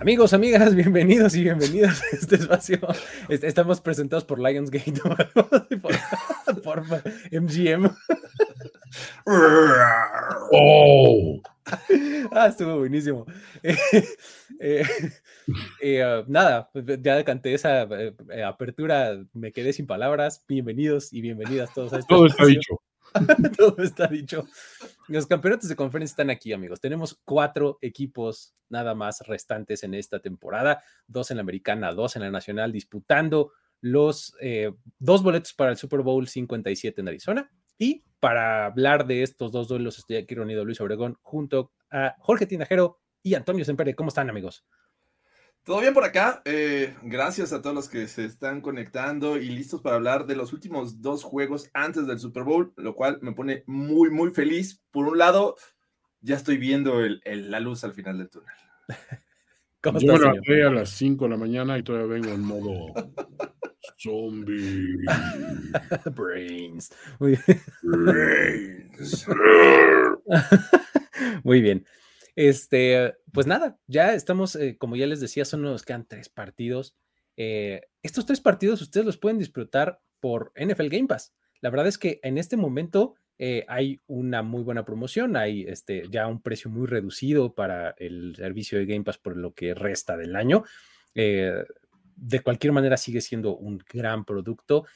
Amigos, amigas, bienvenidos y bienvenidas a este espacio. Estamos presentados por Lionsgate, por, por MGM. Oh. Ah, estuvo buenísimo. Eh, eh, uh, nada, ya canté esa eh, apertura, me quedé sin palabras. Bienvenidos y bienvenidas todos a este Todo está dicho. Todo está dicho. Los campeonatos de conferencia están aquí, amigos. Tenemos cuatro equipos nada más restantes en esta temporada, dos en la americana, dos en la nacional, disputando los dos boletos para el Super Bowl 57 en Arizona. Y para hablar de estos dos duelos, estoy aquí reunido Luis Obregón junto a Jorge Tinajero y Antonio Sempere. ¿Cómo están, amigos? Todo bien por acá. Eh, gracias a todos los que se están conectando y listos para hablar de los últimos dos juegos antes del Super Bowl, lo cual me pone muy, muy feliz. Por un lado, ya estoy viendo el, el, la luz al final del túnel. ¿Cómo Yo me levanté a las 5 de la mañana y todavía vengo en modo zombie. Brains. Muy bien. Brains. Muy bien. Este, pues nada, ya estamos, eh, como ya les decía, son nos quedan tres partidos. Eh, estos tres partidos ustedes los pueden disfrutar por NFL Game Pass. La verdad es que en este momento eh, hay una muy buena promoción, hay este, ya un precio muy reducido para el servicio de Game Pass por lo que resta del año. de cualquier manera sigue siendo un gran producto.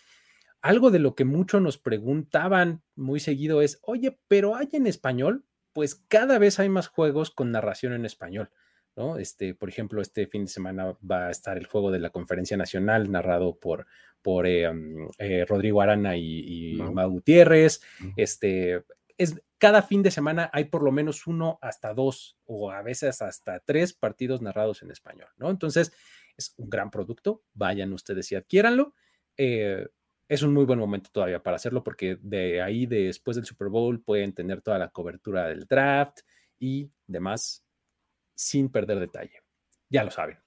Algo de lo que muchos nos preguntaban muy seguido es, oye, pero ¿hay en español? Pues cada vez hay más juegos con narración en español. ¿no? Este, por ejemplo, este fin de semana va a estar el juego de la Conferencia Nacional narrado por, por eh, eh, Rodrigo Arana y, y Mau Gutiérrez. Este, es, cada fin de semana hay por lo menos uno hasta dos o a veces hasta tres partidos narrados en español, ¿no? Entonces, es un gran producto, vayan ustedes y adquiéranlo. Eh, es un muy buen momento todavía para hacerlo porque de ahí después del Super Bowl pueden tener toda la cobertura del draft y demás sin perder detalle. Ya lo saben.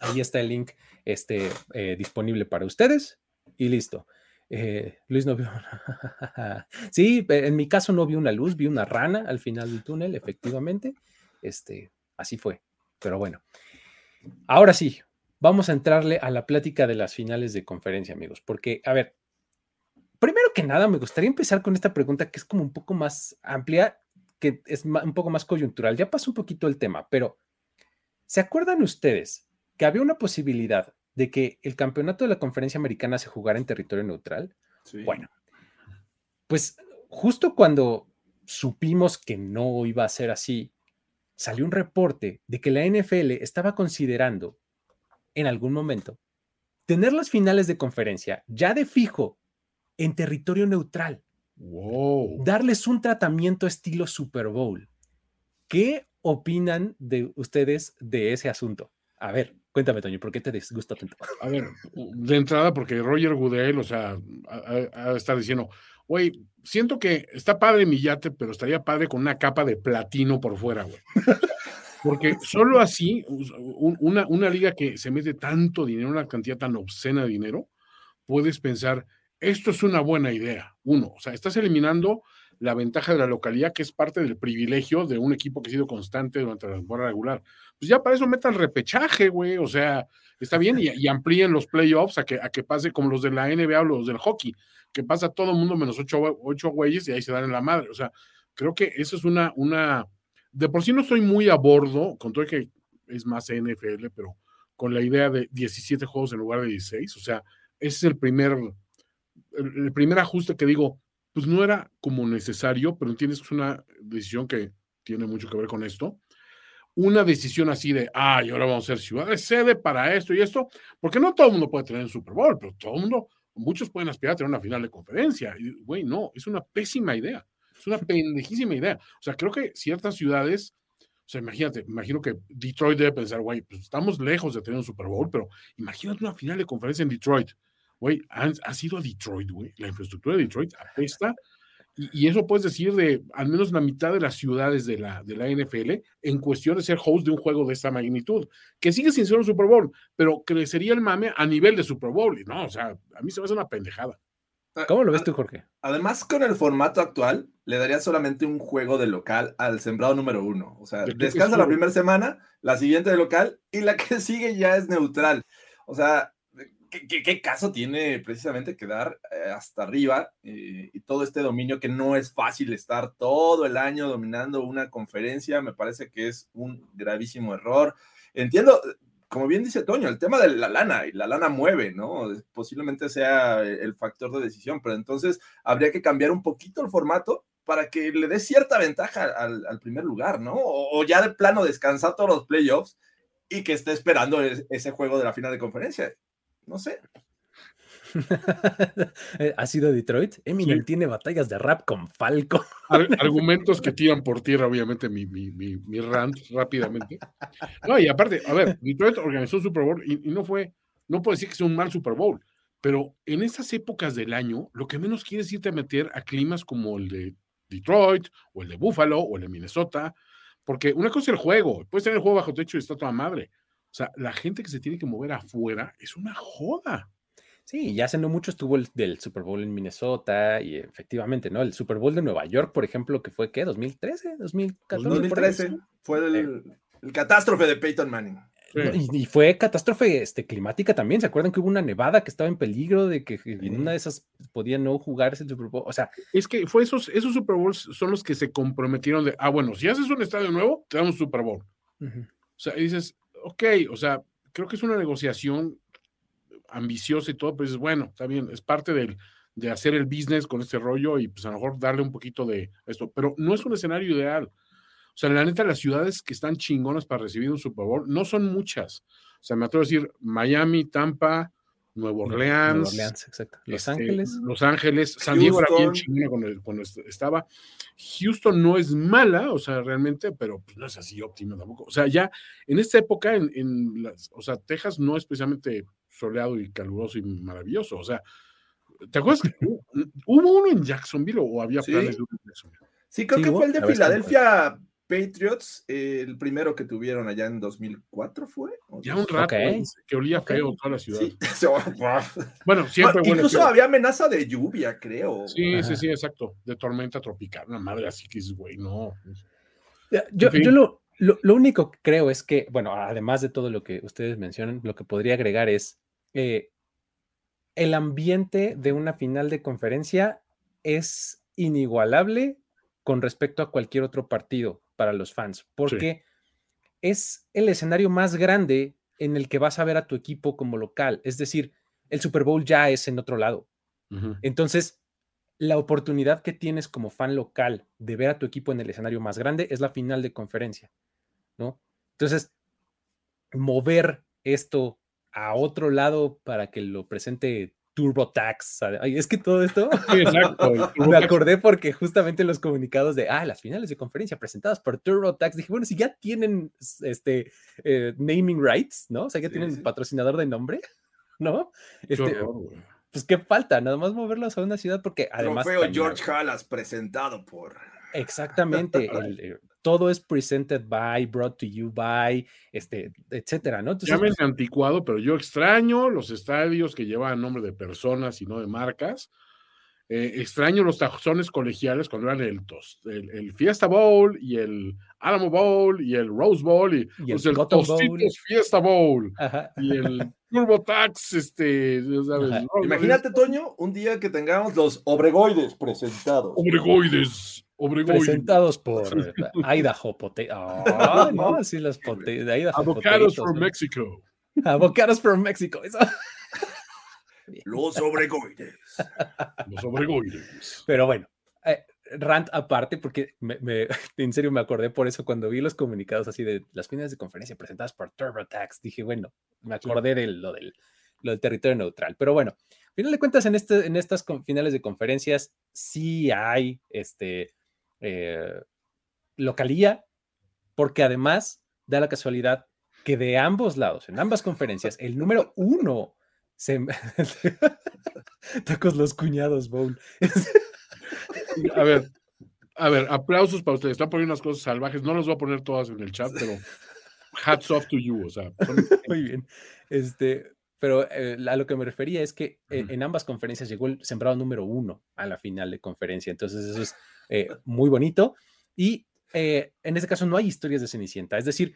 Ahí está el link este, eh, disponible para ustedes y listo. Eh, Luis no vio. sí, en mi caso no vi una luz, vi una rana al final del túnel, efectivamente. Este, así fue. Pero bueno, ahora sí, vamos a entrarle a la plática de las finales de conferencia, amigos, porque, a ver, primero que nada, me gustaría empezar con esta pregunta que es como un poco más amplia, que es un poco más coyuntural. Ya pasó un poquito el tema, pero ¿se acuerdan ustedes que había una posibilidad de que el campeonato de la conferencia americana se jugara en territorio neutral? Sí. Bueno, pues justo cuando supimos que no iba a ser así, salió un reporte de que la NFL estaba considerando en algún momento tener las finales de conferencia ya de fijo en territorio neutral. Wow. Darles un tratamiento estilo Super Bowl. ¿Qué opinan de ustedes de ese asunto? A ver, cuéntame, Toño, ¿por qué te disgusta tanto? A ver, de entrada, porque Roger Goodell, o sea, a, a estar diciendo, güey, siento que está padre mi yate, pero estaría padre con una capa de platino por fuera, güey. Porque solo así, una, una liga que se mete tanto dinero, una cantidad tan obscena de dinero, puedes pensar, esto es una buena idea. Uno, o sea, estás eliminando la ventaja de la localidad, que es parte del privilegio de un equipo que ha sido constante durante la temporada regular. Pues ya para eso metan repechaje, güey. O sea, está bien y, y, amplíen los playoffs a que, a que pase como los de la NBA o los del hockey, que pasa todo el mundo menos ocho, ocho güeyes y ahí se dan en la madre. O sea, creo que eso es una, una, de por sí no estoy muy a bordo, con todo que es más NFL, pero con la idea de 17 juegos en lugar de 16. O sea, ese es el primer, el, primer ajuste que digo, pues no era como necesario, pero entiendes que es una decisión que tiene mucho que ver con esto. Una decisión así de, ah, y ahora vamos a ser ciudad de sede para esto y esto, porque no todo el mundo puede tener un Super Bowl, pero todo el mundo, muchos pueden aspirar a tener una final de conferencia. Güey, no, es una pésima idea. Es una pendejísima idea. O sea, creo que ciertas ciudades, o sea, imagínate, imagino que Detroit debe pensar, güey, pues estamos lejos de tener un Super Bowl, pero imagínate una final de conferencia en Detroit. Güey, ha sido a Detroit, güey. La infraestructura de Detroit apesta. Y, y, eso puedes decir de al menos la mitad de las ciudades de la, de la NFL en cuestión de ser host de un juego de esta magnitud, que sigue sin ser un Super Bowl, pero crecería el mame a nivel de Super Bowl. Y no, o sea, a mí se me hace una pendejada. ¿Cómo lo ves tú, Jorge? Además, con el formato actual, le daría solamente un juego de local al sembrado número uno. O sea, descansa la primera semana, la siguiente de local y la que sigue ya es neutral. O sea, ¿Qué, caso tiene precisamente quedar eh, hasta arriba eh, y todo este dominio que no es fácil estar todo el año dominando una conferencia? Me parece que es un gravísimo error. Entiendo, como bien dice Toño, el tema de la lana y la lana mueve, ¿no? Posiblemente sea el factor de decisión, pero entonces habría que cambiar un poquito el formato para que le dé cierta ventaja al, primer lugar, ¿no? O, ya de plano descansar todos los playoffs y que esté esperando ese juego de la final de conferencia no sé. ¿Ha sido Detroit? Eminem tiene batallas de rap con Falco. argumentos que tiran por tierra, obviamente, mi, mi, mi, rant rápidamente. No, y aparte, a ver, Detroit organizó un Super Bowl y, no fue, no puedo decir que sea un mal Super Bowl, pero en estas épocas del año, lo que menos quieres irte a meter a climas como el de Detroit, o el de Buffalo, o el de Minnesota, porque una cosa es el juego, puedes tener el juego bajo techo y está toda madre, o sea, la gente que se tiene que mover afuera es una joda. Sí, ya hace no mucho estuvo el del Super Bowl en Minnesota y efectivamente, ¿no? El Super Bowl de Nueva York, por ejemplo, que fue, ¿qué? ¿2013? ¿2014? 2013 fue el, catástrofe de Peyton Manning. y, fue catástrofe este, climática también. ¿Se acuerdan que hubo una nevada que estaba en peligro de que en una de esas podía no jugarse el Super Bowl? O sea, es que fue esos, esos Super Bowls son los que se comprometieron de, ah, bueno, si haces un estadio nuevo, te damos un Super Bowl. O sea, dices, ok, o sea, creo que es una negociación ambiciosa y todo, pero es bueno, está bien, es parte del, de hacer el business con este rollo y pues a lo mejor darle un poquito de esto, pero no es un escenario ideal. O sea, la neta, las ciudades que están chingonas para recibir un Super Bowl no son muchas. O sea, me atrevo a decir Miami, Tampa, Nuevo Orleans, Los este, Ángeles. Los Ángeles, San Diego era bien chingona cuando, estaba. Houston no es mala, o sea, realmente, pero pues no es así óptima tampoco. O sea, ya en esta época, en, las, o sea, Texas no es precisamente soleado y caluroso y maravilloso. O sea, ¿te acuerdas que hubo uno en Jacksonville o había planes de uno en Jacksonville? Sí, creo que fue el de Filadelfia Patriots, el primero que tuvieron allá en 2004 fue. Ya un rato, que olía feo toda la ciudad. bueno, siempre Incluso había amenaza de lluvia, creo. Sí, sí, sí, exacto. De tormenta tropical, una madre así que es, güey, no. Yo, yo lo, lo, único que creo es que, bueno, además de todo lo que ustedes mencionan, lo que podría agregar es eh, el ambiente de una final de conferencia es inigualable con respecto a cualquier otro partido para los fans, porque es el escenario más grande en el que vas a ver a tu equipo como local. Es decir, el Super Bowl ya es en otro lado. Entonces, la oportunidad que tienes como fan local de ver a tu equipo en el escenario más grande es la final de conferencia, ¿no? Entonces, mover esto a otro lado para que lo presente TurboTax. Es que todo esto me acordé porque justamente los comunicados de ah, las finales de conferencia presentadas por TurboTax, dije, bueno, si ya tienen este eh, naming rights, ¿no? O sea, ya tienen patrocinador de nombre, ¿no? Este, pues qué falta, nada más moverlos a una ciudad porque además. Trofeo George Halas presentado por. Exactamente, el, eh, todo es presented by, brought to you by, este, etcétera, ¿no? Entonces, anticuado, pero yo extraño los estadios que llevan nombre de personas y no de marcas. Eh, extraño los tazones colegiales cuando eran el, el, Fiesta Bowl y el Alamo Bowl y el Rose Bowl y, el, Bowl. Fiesta Bowl y el Turbo Tax. Este, Imagínate, Toño, un día que tengamos los Obregoides presentados. Obregoides. Presentados por Idaho Potato. no, sí, los de Idaho Avocados from Mexico. Avocados from Mexico. Los obregoides. Los obregoides. Pero bueno, eh, rant aparte, porque me, me, en serio me acordé por eso cuando vi los comunicados así de las finales de conferencia presentadas por TurboTax, dije, bueno, me acordé de lo del, lo del territorio neutral. Pero bueno, al final de cuentas, en, este, en estas finales de conferencias sí hay este, eh, localía, porque además da la casualidad que de ambos lados, en ambas conferencias, el número uno se... Tacos los cuñados, Bone. a ver, a ver, aplausos para ustedes. Están poniendo unas cosas salvajes. No las voy a poner todas en el chat, pero hats off to you. O sea, son... muy bien. Este, pero eh, a lo que me refería es que eh, en ambas conferencias llegó el sembrado número uno a la final de conferencia. Entonces, eso es eh, muy bonito. Y en este caso no hay historias de Cenicienta. Es decir,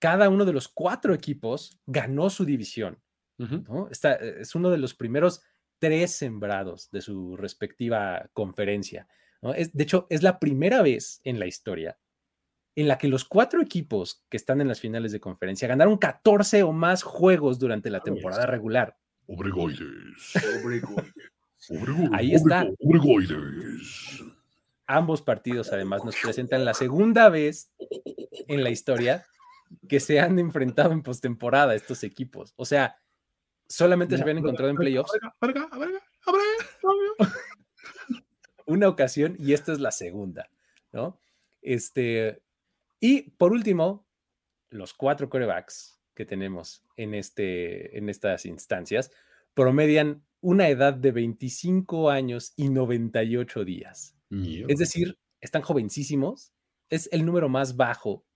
cada uno de los cuatro equipos ganó su división. ¿No? Esta, es uno de los primeros tres sembrados de su respectiva conferencia. ¿no? Es, de hecho, es la primera vez en la historia en la que los cuatro equipos que están en las finales de conferencia ganaron 14 o más juegos durante la temporada regular. Obregoides. Obregoides. Ahí está. Obregoides. Ambos partidos además nos presentan la segunda vez en la historia que se han enfrentado en postemporada estos equipos. O sea, solamente se habían encontrado en playoffs. Una ocasión y esta es la segunda, ¿no? Este, y por último, los cuatro corebacks que tenemos en, este, en estas instancias promedian una edad de 25 años y 98 días. Es decir, están jovencísimos. Es el número más bajo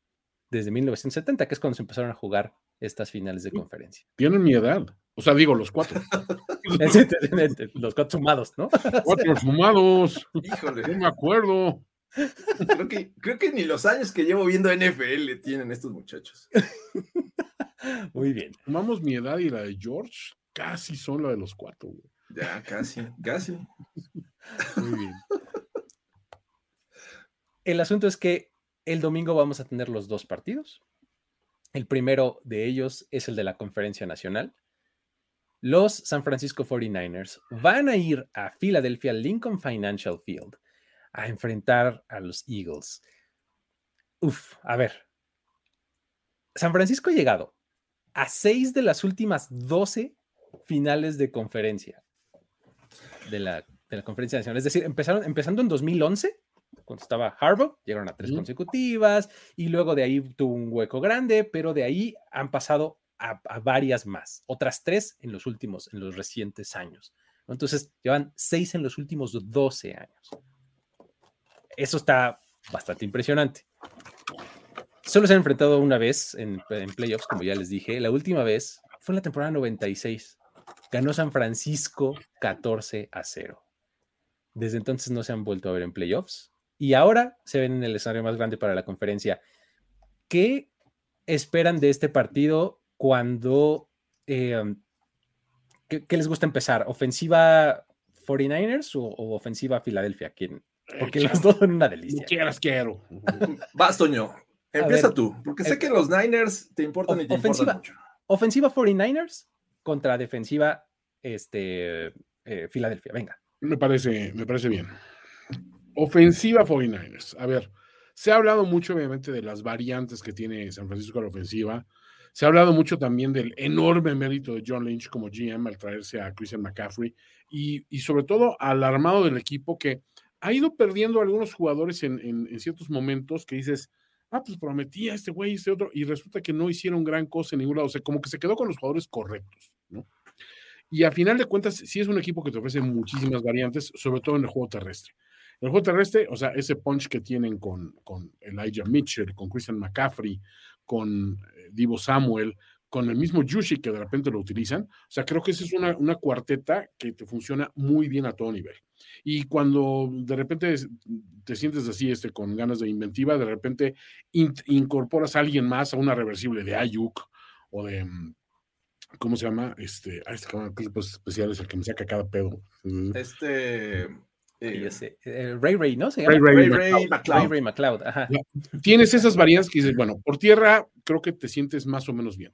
desde 1970, que es cuando se empezaron a jugar estas finales de conferencia. Tienen mi edad. O sea, digo, los cuatro. los cuatro sumados, ¿no? Cuatro sumados. Híjole. No me acuerdo. Creo que, creo que ni los años que llevo viendo NFL tienen estos muchachos. Muy bien. Sumamos mi edad y la de George, casi son la de los cuatro. Güey. Ya, casi, casi. Muy bien. El asunto es que el domingo vamos a tener los dos partidos. El primero de ellos es el de la Conferencia Nacional. Los San Francisco 49ers van a ir a Filadelfia Lincoln Financial Field a enfrentar a los Eagles. Uf, a ver. San Francisco ha llegado a seis de las últimas 12 finales de conferencia de la, de la conferencia nacional. Es decir, empezaron, empezando en 2011 cuando estaba Harbaugh, llegaron a tres consecutivas y luego de ahí tuvo un hueco grande, pero de ahí han pasado a, a, varias más, otras tres en los últimos, en los recientes años. Entonces, llevan seis en los últimos 12 años. Eso está bastante impresionante. Solo se han enfrentado una vez en, en playoffs, como ya les dije. La última vez fue en la temporada 96. Ganó San Francisco 14 a 0. Desde entonces no se han vuelto a ver en playoffs y ahora se ven en el escenario más grande para la conferencia. ¿Qué esperan de este partido cuando... Eh, ¿qué, ¿qué, les gusta empezar? ¿Ofensiva 49ers o, o ofensiva Filadelfia? ¿Quién? Porque las dos son una delicia. Quieras, quiero. Vas, Toño. Empieza ver, tú, porque sé que los Niners te importan y te ofensiva, importan mucho. Ofensiva 49ers contra defensiva este, eh, Filadelfia. Venga. Me parece, me parece bien. Ofensiva 49ers. A ver, se ha hablado mucho, obviamente, de las variantes que tiene San Francisco a la ofensiva. Se ha hablado mucho también del enorme mérito de John Lynch como GM al traerse a Christian McCaffrey y, y sobre todo al armado del equipo que ha ido perdiendo algunos jugadores en, en, ciertos momentos que dices, ah, pues prometía este güey, este otro, y resulta que no hicieron gran cosa en ningún lado. O sea, como que se quedó con los jugadores correctos, ¿no? Y a final de cuentas, sí es un equipo que te ofrece muchísimas variantes, sobre todo en el juego terrestre. El juego terrestre, o sea, ese punch que tienen con, con Elijah Mitchell, con Christian McCaffrey, con eh, Divo Samuel, con el mismo Yushi que de repente lo utilizan, o sea, creo que esa es una, una cuarteta que te funciona muy bien a todo nivel. Y cuando de repente te sientes así, este, con ganas de inventiva, de repente in, incorporas a alguien más a una reversible de Ayuk o de, mm, ¿cómo se llama? Este, este clipos especiales, el que me saca cada pedo. Este. Eh, Ray Ray, ¿no? ¿Se Ray? Ray, Ray, Ray, McLeod. Ray Ray McLeod, ajá. Tienes esas variantes que dices, bueno, por tierra creo que te sientes más o menos bien.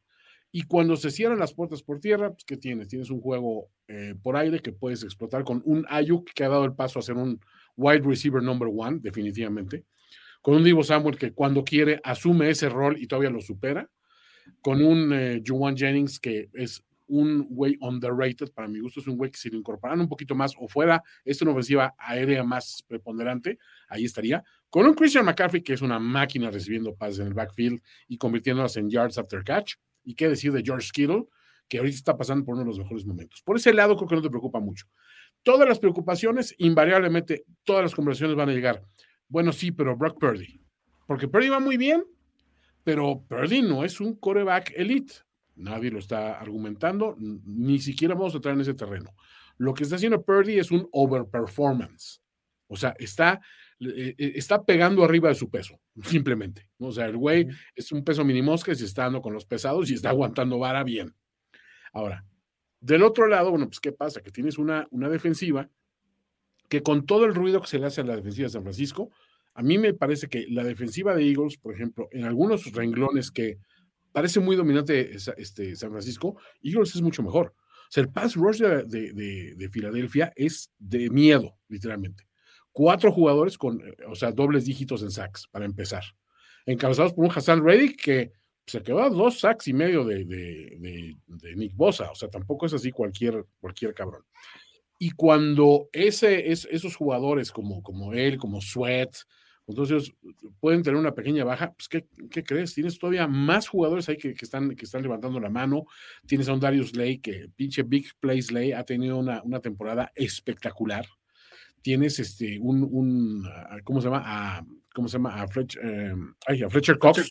Y cuando se cierran las puertas por tierra, pues, ¿qué tienes? Tienes un juego eh, por aire que puedes explotar con un Ayuk que ha dado el paso a ser un wide receiver number one, definitivamente. Con un Divo Samuel que cuando quiere asume ese rol y todavía lo supera. Con un eh, Juwan Jennings que es un güey underrated, para mi gusto es un güey que si lo incorporan un poquito más o fuera es una ofensiva aérea más preponderante, ahí estaría. Con un Christian McCaffrey que es una máquina recibiendo pases en el backfield y convirtiéndolas en yards after catch. Y qué decir de George Kittle, que ahorita está pasando por uno de los mejores momentos. Por ese lado creo que no te preocupa mucho. Todas las preocupaciones, invariablemente, todas las conversaciones van a llegar. Bueno, sí, pero Brock Purdy. Porque Purdy va muy bien, pero Purdy no es un coreback elite. Nadie lo está argumentando, ni siquiera vamos a entrar en ese terreno. Lo que está haciendo Purdy es un overperformance. O sea, está eh, eh, está pegando arriba de su peso, simplemente. O sea, el güey es un peso minimosca y se está dando con los pesados y está aguantando vara bien. Ahora, del otro lado, bueno, pues ¿qué pasa? Que tienes una, una defensiva que con todo el ruido que se le hace a la defensiva de San Francisco, a mí me parece que la defensiva de Eagles, por ejemplo, en algunos renglones que parece muy dominante este, San Francisco, Eagles es mucho mejor. O sea, el pass rush de, de Filadelfia es de miedo, literalmente cuatro jugadores con, eh, o sea, dobles dígitos en sacks, para empezar. Encabezados por un Hassan Reddick que se quedó a dos sacks y medio de, Nick Bosa, o sea, tampoco es así cualquier, cualquier cabrón. Y cuando ese, es, esos jugadores como, como él, como Sweat, entonces pueden tener una pequeña baja, pues ¿qué, ¿qué, crees? Tienes todavía más jugadores ahí que, que, están, que están levantando la mano. Tienes a un Darius Lay que pinche Big Plays Lay ha tenido una, una temporada espectacular tienes este, un, un ah, ¿cómo se llama? A, ¿Cómo se llama? A, em, Fletcher, Cox,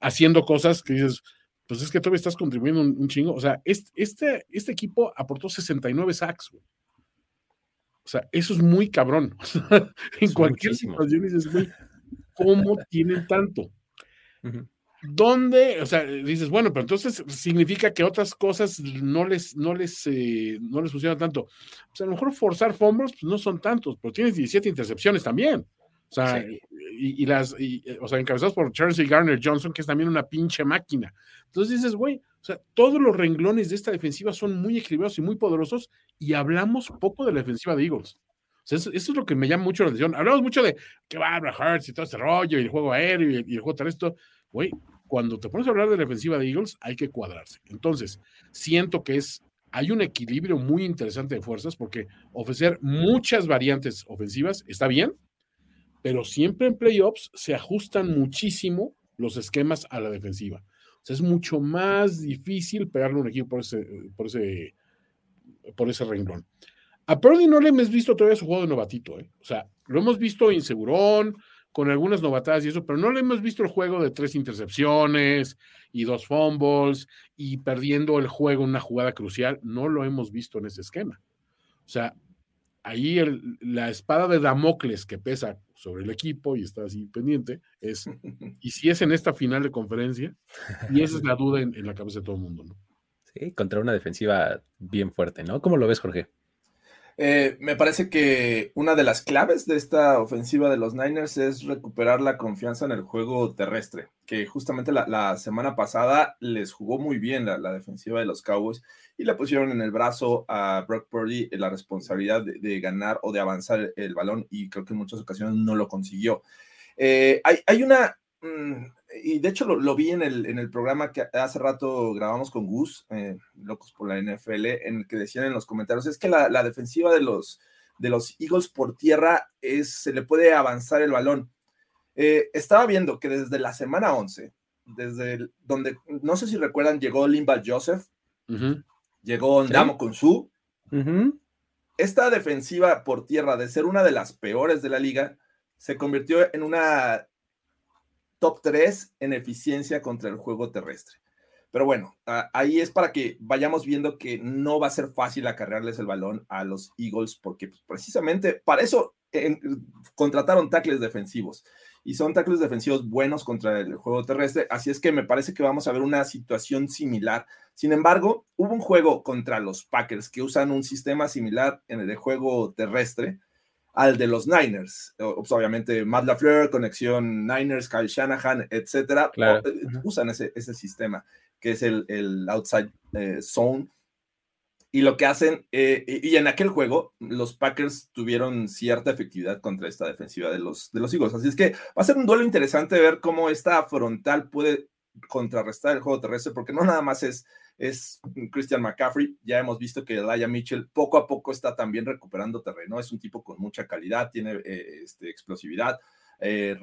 haciendo cosas que dices, pues es que todavía estás contribuyendo un, chingo. O sea, este, este, equipo aportó 69 sacks, O sea, eso es muy cabrón. en cualquier situación dices, güey, ¿cómo tienen tanto? ¿Dónde? O sea, dices, bueno, pero entonces significa que otras cosas no les, no les, eh, no les funcionan tanto. O sea, a lo mejor forzar fumbles pues, no son tantos, pero tienes 17 intercepciones también. O sea, y, las, o sea, encabezados por Charles y Garner Johnson, que es también una pinche máquina. Entonces dices, güey, o sea, todos los renglones de esta defensiva son muy equilibrados y muy poderosos, y hablamos poco de la defensiva de Eagles. O sea, eso, es lo que me llama mucho la atención. Hablamos mucho de que va a Hurts y todo este rollo, y el juego aéreo y el, y el juego terrestre güey, cuando te pones a hablar de la defensiva de Eagles, hay que cuadrarse. Entonces, siento que es, hay un equilibrio muy interesante de fuerzas porque ofrecer muchas variantes ofensivas está bien, pero siempre en playoffs se ajustan muchísimo los esquemas a la defensiva. O sea, es mucho más difícil pegarle a un equipo por ese, por ese, por ese renglón. A Purdy no le hemos visto todavía su juego de novatito, ¿eh? O sea, lo hemos visto insegurón, con algunas novatadas y eso, pero no le hemos visto el juego de tres intercepciones y dos fumbles y perdiendo el juego en una jugada crucial. No lo hemos visto en ese esquema. O sea, ahí la espada de Damocles que pesa sobre el equipo y está así pendiente es, ¿y si es en esta final de conferencia? Y esa es la duda en, en la cabeza de todo el mundo, ¿no? Sí, contra una defensiva bien fuerte, ¿no? ¿Cómo lo ves, Jorge? Eh, me parece que una de las claves de esta ofensiva de los Niners es recuperar la confianza en el juego terrestre, que justamente la, semana pasada les jugó muy bien la, defensiva de los Cowboys y le pusieron en el brazo a Brock Purdy la responsabilidad de, ganar o de avanzar el, balón y creo que en muchas ocasiones no lo consiguió. Eh, hay, hay, una, mm, y de hecho lo, vi en el, en el, programa que hace rato grabamos con Gus, eh, Locos por la NFL, en el que decían en los comentarios, es que la, defensiva de los, de los Eagles por tierra es, se le puede avanzar el balón. Eh, estaba viendo que desde la semana 11, desde donde, no sé si recuerdan, llegó Limba Joseph, llegó Ndamo con su Esta defensiva por tierra, de ser una de las peores de la liga, se convirtió en una top 3 en eficiencia contra el juego terrestre. Pero bueno, ahí es para que vayamos viendo que no va a ser fácil acarrearles el balón a los Eagles, porque pues, precisamente para eso contrataron tackles defensivos y son tackles defensivos buenos contra el juego terrestre. Así es que me parece que vamos a ver una situación similar. Sin embargo, hubo un juego contra los Packers que usan un sistema similar en el de juego terrestre al de los Niners. Pues, obviamente, Matt LaFleur, conexión Niners, Kyle Shanahan, etcétera, eh, usan ese, ese, sistema que es el, el outside eh, zone. Y lo que hacen, eh, y en aquel juego, los Packers tuvieron cierta efectividad contra esta defensiva de los, de los Eagles. Así es que va a ser un duelo interesante ver cómo esta frontal puede contrarrestar el juego terrestre, porque no nada más es es Christian McCaffrey. Ya hemos visto que Elijah Mitchell poco a poco está también recuperando terreno. Es un tipo con mucha calidad, tiene eh, este, explosividad, eh,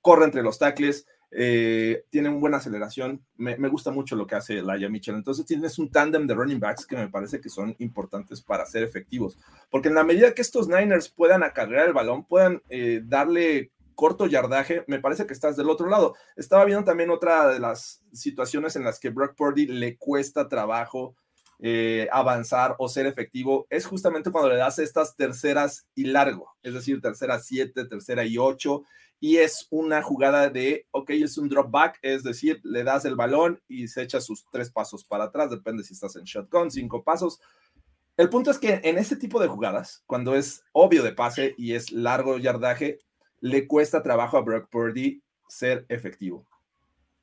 corre entre los tackles, tiene una buena aceleración. Me, gusta mucho lo que hace Elijah Mitchell. Entonces tienes un tándem de running backs que me parece que son importantes para ser efectivos. Porque en la medida que estos Niners puedan acarrear el balón, puedan darle corto yardaje, me parece que estás del otro lado. Estaba viendo también otra de las situaciones en las que Brock Purdy le cuesta trabajo eh, avanzar o ser efectivo, es justamente cuando le das estas terceras y largo, es decir, tercera siete, tercera y ocho, y es una jugada de, ok, es un drop back, es decir, le das el balón y se echa sus tres pasos para atrás, depende si estás en shotgun, cinco pasos. El punto es que en ese tipo de jugadas, cuando es obvio de pase y es largo yardaje, le cuesta trabajo a Brock Purdy ser efectivo.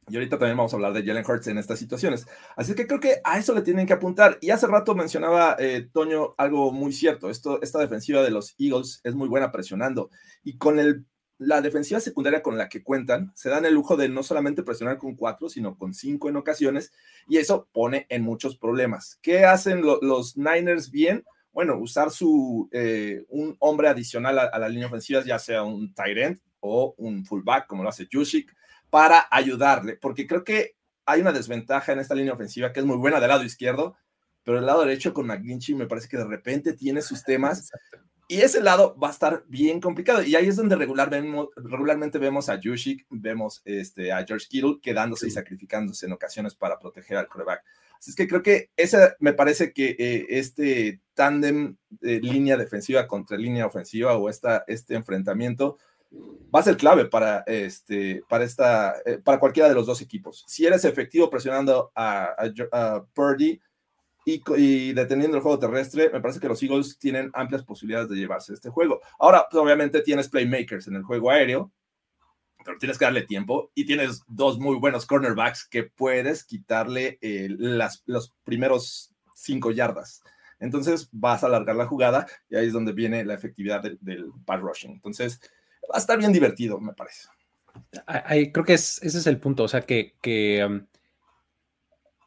Y ahorita también vamos a hablar de Jalen Hurts en estas situaciones. Así que creo que a eso le tienen que apuntar. Y hace rato mencionaba eh, Toño algo muy cierto. Esto, esta defensiva de los Eagles es muy buena presionando. Y con el, la defensiva secundaria con la que cuentan, se dan el lujo de no solamente presionar con cuatro, sino con cinco en ocasiones. Y eso pone en muchos problemas. ¿Qué hacen los Niners bien? bueno, usar su, eh, un hombre adicional a, la línea ofensiva, ya sea un tight end o un fullback, como lo hace Jusic, para ayudarle, porque creo que hay una desventaja en esta línea ofensiva que es muy buena del lado izquierdo, pero el lado derecho con McGlinchey me parece que de repente tiene sus temas y ese lado va a estar bien complicado. Y ahí es donde regular vemos, regularmente vemos a Jusic, vemos este, a George Kittle quedándose y sacrificándose en ocasiones para proteger al coreback. Así es que creo que esa me parece que eh, este tándem de línea defensiva contra línea ofensiva o esta, este enfrentamiento va a ser clave para, este, para, esta, eh, para cualquiera de los dos equipos. Si eres efectivo presionando a, a, Purdy y, deteniendo el juego terrestre, me parece que los Eagles tienen amplias posibilidades de llevarse este juego. Ahora, pues, obviamente tienes playmakers en el juego aéreo, pero tienes que darle tiempo y tienes dos muy buenos cornerbacks que puedes quitarle eh, las, los primeros cinco yardas. Entonces vas a alargar la jugada y ahí es donde viene la efectividad del, pass rushing. Entonces va a estar bien divertido, me parece. creo que ese es el punto, o sea, que, que um,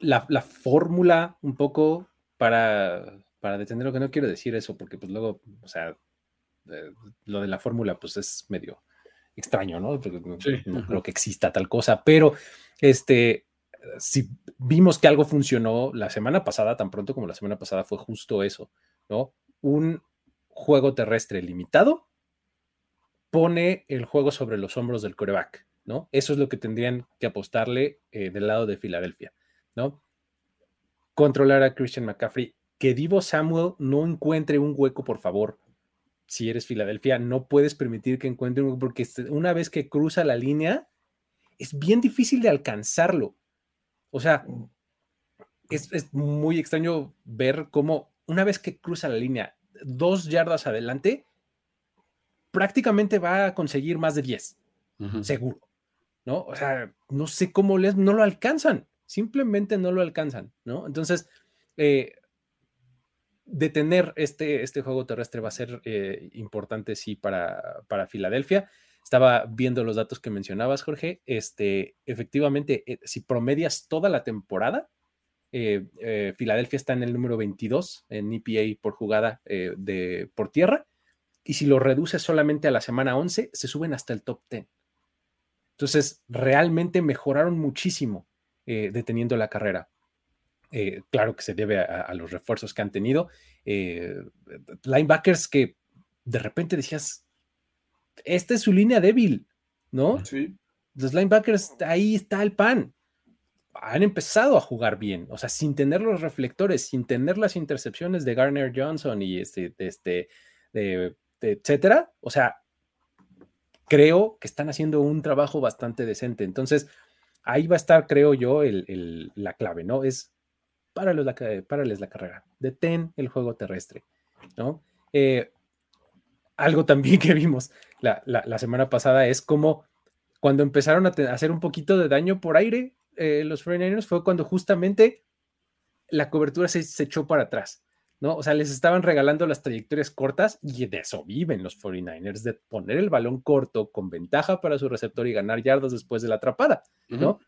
la, la fórmula un poco para, para detener lo que no quiero decir eso, porque pues luego, o sea, eh, lo de la fórmula pues es medio extraño, ¿no? no creo que exista tal cosa, pero este, si vimos que algo funcionó la semana pasada, tan pronto como la semana pasada, fue justo eso, ¿no? Un juego terrestre limitado pone el juego sobre los hombros del coreback, ¿no? Eso es lo que tendrían que apostarle eh, del lado de Filadelfia, ¿no? Controlar a Christian McCaffrey, que Divo Samuel no encuentre un hueco, por favor, si eres Filadelfia, no puedes permitir que encuentre un porque una vez que cruza la línea, es bien difícil de alcanzarlo. O sea, es, muy extraño ver cómo una vez que cruza la línea, dos yardas adelante, prácticamente va a conseguir más de 10, seguro. ¿No? O sea, no sé cómo les, no lo alcanzan, simplemente no lo alcanzan, ¿no? Entonces, eh, detener este, este juego terrestre va a ser eh, importante, sí, para, para Filadelfia. Estaba viendo los datos que mencionabas, Jorge. Este, efectivamente, eh, si promedias toda la temporada, Filadelfia está en el número 22 en EPA por jugada de, por tierra. Y si lo reduces solamente a la semana 11, se suben hasta el top 10. Entonces, realmente mejoraron muchísimo deteniendo la carrera. Eh, claro que se debe a, los refuerzos que han tenido. Eh, linebackers que de repente decías, esta es su línea débil, ¿no? Sí. Los linebackers, ahí está el pan. Han empezado a jugar bien, o sea, sin tener los reflectores, sin tener las intercepciones de Garner Johnson y este, este, etcétera. O sea, creo que están haciendo un trabajo bastante decente. Entonces, ahí va a estar, creo yo, la clave, ¿no? Es párales la, la carrera, detén el juego terrestre, ¿no? Eh, algo también que vimos la, semana pasada es como cuando empezaron a, hacer un poquito de daño por aire eh, los 49ers fue cuando justamente la cobertura se, se, echó para atrás, ¿no? O sea, les estaban regalando las trayectorias cortas y de eso viven los 49ers, de poner el balón corto con ventaja para su receptor y ganar yardas después de la atrapada, ¿no?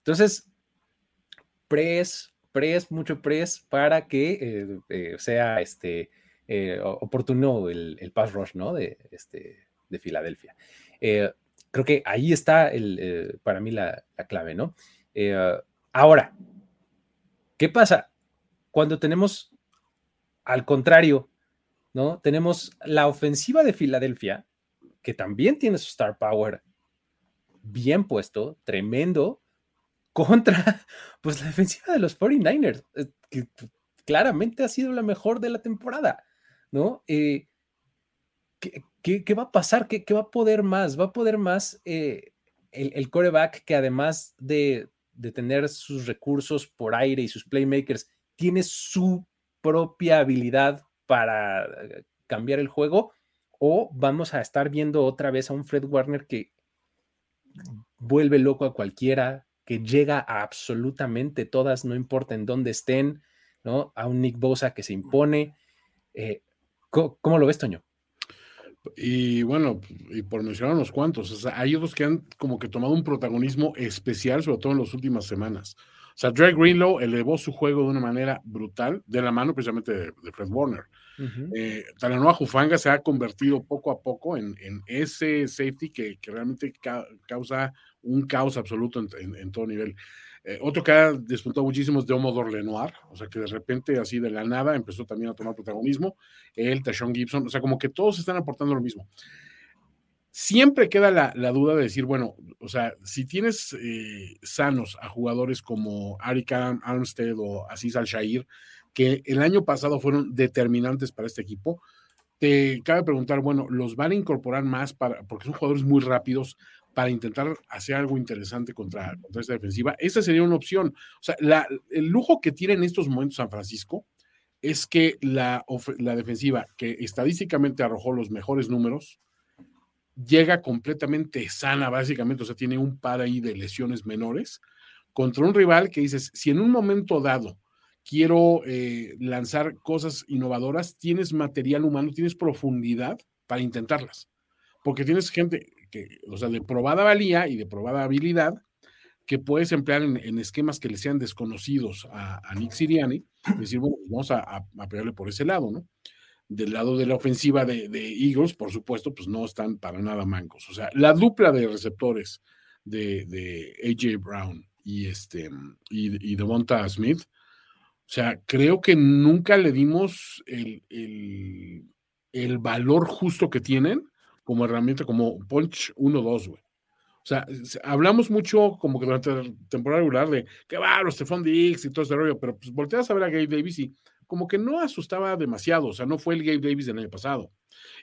Entonces, press, press, mucho press para que eh, eh, sea este eh, oportuno el, el, pass rush, ¿no? De, este, de Filadelfia. creo que ahí está el, para mí la, la clave, ¿no? ahora, ¿qué pasa cuando tenemos al contrario, ¿no? Tenemos la ofensiva de Filadelfia, que también tiene su star power bien puesto, tremendo, contra pues la defensiva de los 49ers, eh, que claramente ha sido la mejor de la temporada, ¿no? Eh, ¿qué, va a pasar? ¿Qué, va a poder más? Va a poder más eh, el, el, coreback que además de, de, tener sus recursos por aire y sus playmakers, tiene su propia habilidad para cambiar el juego, o vamos a estar viendo otra vez a un Fred Warner que vuelve loco a cualquiera, que llega a absolutamente todas, no importa en dónde estén, ¿no? A un Nick Bosa que se impone. Eh, ¿cómo, lo ves, Toño? Y bueno, y por mencionar unos cuantos, hay otros que han como que tomado un protagonismo especial, sobre todo en las últimas semanas. O sea, Drake Greenlow elevó su juego de una manera brutal, de la mano precisamente de, Fred Warner. Uh Talanoa Jufanga se ha convertido poco a poco en, ese safety que, realmente causa un caos absoluto en, todo nivel. Eh, otro que ha despuntado muchísimo es Omodor Lenoir, o sea que de repente, así de la nada, empezó también a tomar protagonismo. Él, Tashon Gibson, o sea, como que todos están aportando lo mismo. Siempre queda la, duda de decir, bueno, o sea, si tienes eh, sanos a jugadores como Ari Armstead o Aziz Al-Shair, que el año pasado fueron determinantes para este equipo, te cabe preguntar, bueno, ¿los van a incorporar más para, porque son jugadores muy rápidos para intentar hacer algo interesante contra, contra esta defensiva. Esa sería una opción. O sea, el lujo que tiene en estos momentos San Francisco es que la, la defensiva, que estadísticamente arrojó los mejores números, llega completamente sana, básicamente, o sea, tiene un par ahí de lesiones menores, contra un rival que dices, si en un momento dado quiero eh, lanzar cosas innovadoras, tienes material humano, tienes profundidad para intentarlas, porque tienes gente, o sea, de probada valía y de probada habilidad, que puedes emplear en, esquemas que le sean desconocidos a, Nick Siriani, decir, bueno, pues vamos a, pegarle por ese lado, ¿no? Del lado de la ofensiva de, Eagles, por supuesto, pues no están para nada mancos. O sea, la dupla de receptores de, AJ Brown y este y, y Devonta Smith, o sea, creo que nunca le dimos el, el valor justo que tienen como herramienta, como Punch 1-2, güey. O sea, hablamos mucho como que durante la temporada regular de que va, Stephon Diggs y todo ese rollo, pero pues volteas a ver a Gabe Davis y como que no asustaba demasiado, o sea, no fue el Gabe Davis del año pasado.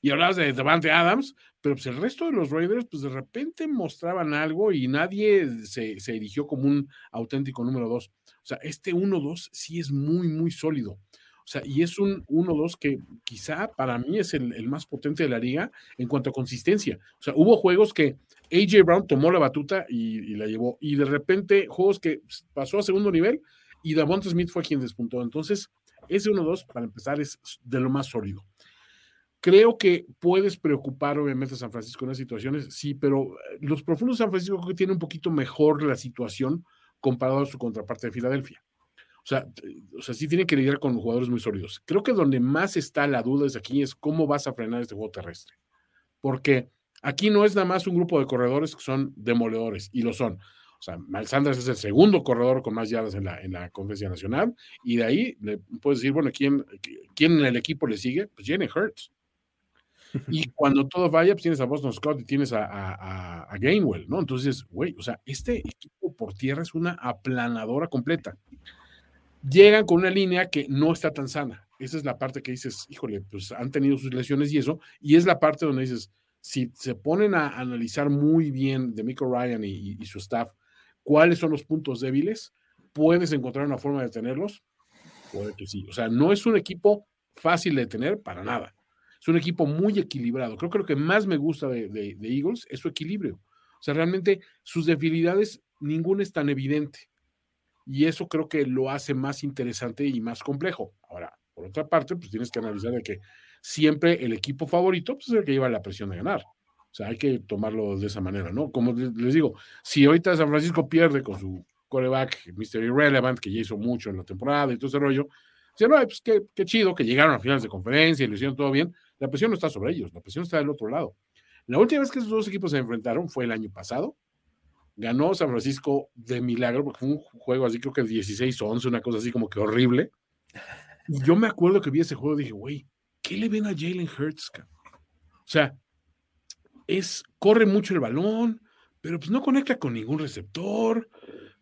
Y hablabas de Devante Adams, pero pues el resto de los Raiders, pues de repente mostraban algo y nadie se, se erigió como un auténtico número 2. O sea, este 1-2 sí es muy, muy sólido. O sea, y es un 1-2 que quizá para mí es el, más potente de la liga en cuanto a consistencia. O sea, hubo juegos que AJ Brown tomó la batuta y, la llevó. Y de repente, juegos que pasó a segundo nivel y Davonta Smith fue quien despuntó. Entonces, ese 1-2, para empezar, es de lo más sólido. Creo que puedes preocupar, obviamente, a San Francisco en esas situaciones, sí, pero eh, los profundos San Francisco creo que tienen un poquito mejor la situación comparado a su contraparte de Filadelfia. O sea, o sea, sí tienen que lidiar con jugadores muy sólidos. Creo que donde más está la duda es aquí, es cómo vas a frenar este juego terrestre. Porque aquí no es nada más un grupo de corredores que son demoledores, y lo son. O sea, Malsandras es el segundo corredor con más yardas en la, en la conferencia nacional, y de ahí le puedes decir, bueno, ¿quién, ¿quién en el equipo le sigue? Pues Jenny Hurts. Y cuando todo vaya, pues tienes a Boston Scott y tienes a, a, a Gainwell, ¿no? Entonces, güey, o sea, este equipo por tierra es una aplanadora completa llegan con una línea que no está tan sana. Esa es la parte que dices, híjole, pues han tenido sus lesiones y eso, y es la parte donde dices, si se ponen a analizar muy bien de Michael Ryan y, su staff cuáles son los puntos débiles, puedes encontrar una forma de tenerlos. Puede que sí. O sea, no es un equipo fácil de tener para nada. es un equipo muy equilibrado. Creo que lo que más me gusta de, Eagles es su equilibrio. O sea, realmente sus debilidades, ninguna es tan evidente. Y eso creo que lo hace más interesante y más complejo. Ahora, por otra parte, pues tienes que analizar de que siempre el equipo favorito pues, es el que lleva la presión de ganar. O sea, hay que tomarlo de esa manera, ¿no? Como les digo, si ahorita San Francisco pierde con su coreback, Mr. Irrelevant, que ya hizo mucho en la temporada y todo ese rollo, dice, no, pues qué, qué chido que llegaron a finales de conferencia y lo hicieron todo bien. La presión no está sobre ellos, la presión está del otro lado. La última vez que esos dos equipos se enfrentaron fue el año pasado. Ganó San Francisco de milagro, porque fue un juego así, creo que 16-11, una cosa así como que horrible. Y yo me acuerdo que vi ese juego y dije, güey, ¿qué le ven a Jalen Hurts? O sea, es, corre mucho el balón, pero pues no conecta con ningún receptor,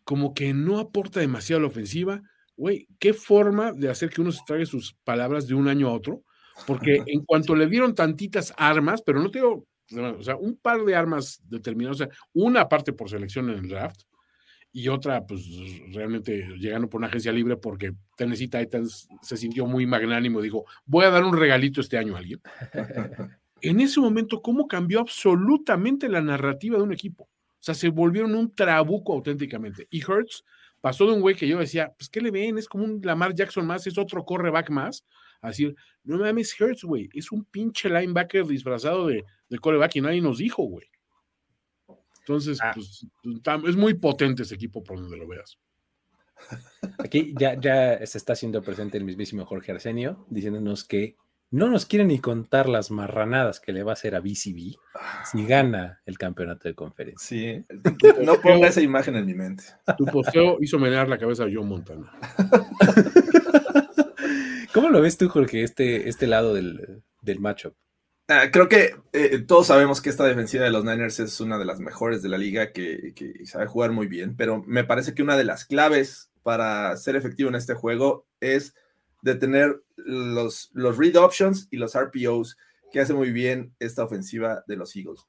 como que no aporta demasiado a la ofensiva. Güey, qué forma de hacer que uno se trague sus palabras de un año a otro, porque en cuanto le dieron tantitas armas, pero no te digo, o sea, un par de armas determinadas, o sea, una parte por selección en el draft y otra, pues realmente llegando por una agencia libre porque Tennessee Titans se sintió muy magnánimo, dijo, voy a dar un regalito este año a alguien. en ese momento, ¿cómo cambió absolutamente la narrativa de un equipo? O sea, se volvieron un trabuco auténticamente. Y Hertz pasó de un güey que yo decía, pues, ¿qué le ven? Es como un Lamar Jackson más, es otro correback más. A decir, no mames, Hertz, güey, es un pinche linebacker disfrazado de, de coreback y nadie nos dijo, güey. Entonces, ah. pues, es muy potente ese equipo por donde lo veas. Aquí ya, ya se está haciendo presente el mismísimo Jorge Arsenio, diciéndonos que no nos quiere ni contar las marranadas que le va a hacer a BCB si gana el campeonato de conferencia. Sí, no ponga esa imagen en mi mente. Tu posteo hizo menear la cabeza a John Montana. ¿Cómo lo ves tú, Jorge, este, este lado del, del matchup? Ah, creo que eh, todos sabemos que esta defensiva de los Niners es una de las mejores de la liga, que, que sabe jugar muy bien, pero me parece que una de las claves para ser efectivo en este juego es de tener los, los read options y los RPOs que hace muy bien esta ofensiva de los Eagles.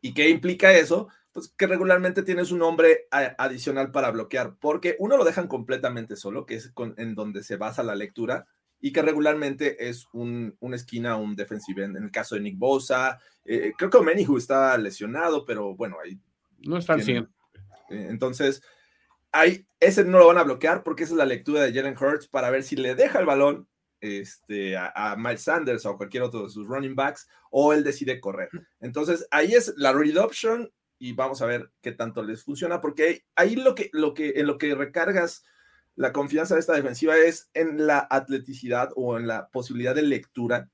¿Y qué implica eso? Pues que regularmente tienes un hombre adicional para bloquear, porque uno lo dejan completamente solo, que es en donde se basa la lectura, y que regularmente es un, una esquina, un defensive end. En el caso de Nick Bosa, eh, creo que Omenihu está lesionado, pero bueno, ahí. No está al 100. Eh, entonces, ahí, ese no lo van a bloquear porque esa es la lectura de Jalen Hurts para ver si le deja el balón este, a, Miles Sanders o a cualquier otro de sus running backs o él decide correr. Entonces, ahí es la read option y vamos a ver qué tanto les funciona porque ahí lo que, lo que, en lo que recargas la confianza de esta defensiva es en la atleticidad o en la posibilidad de lectura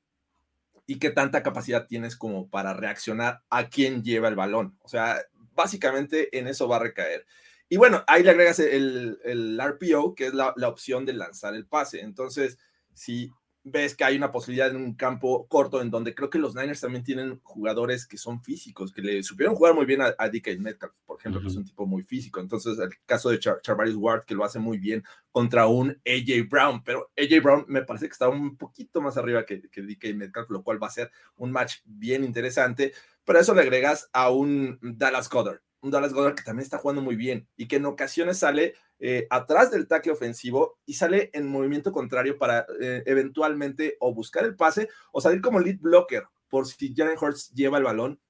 y qué tanta capacidad tienes como para reaccionar a quien lleva el balón. O sea, básicamente en eso va a recaer. Y bueno, ahí le agregas el, el RPO, que es la, la, opción de lanzar el pase. Entonces, si ves que hay una posibilidad en un campo corto en donde creo que los Niners también tienen jugadores que son físicos, que le supieron jugar muy bien a, a DK Metcalf, por ejemplo, que es un tipo muy físico. Entonces, el caso de Char Charvarius Ward, que lo hace muy bien contra un AJ Brown, pero AJ Brown me parece que está un poquito más arriba que, que DK Metcalf, lo cual va a ser un match bien interesante. Pero eso le agregas a un Dallas Goddard un Dallas Goddard que también está jugando muy bien y que en ocasiones sale eh, atrás del tackle ofensivo y sale en movimiento contrario para eh, eventualmente o buscar el pase o salir como lead blocker por si Jalen Hurts lleva el balón.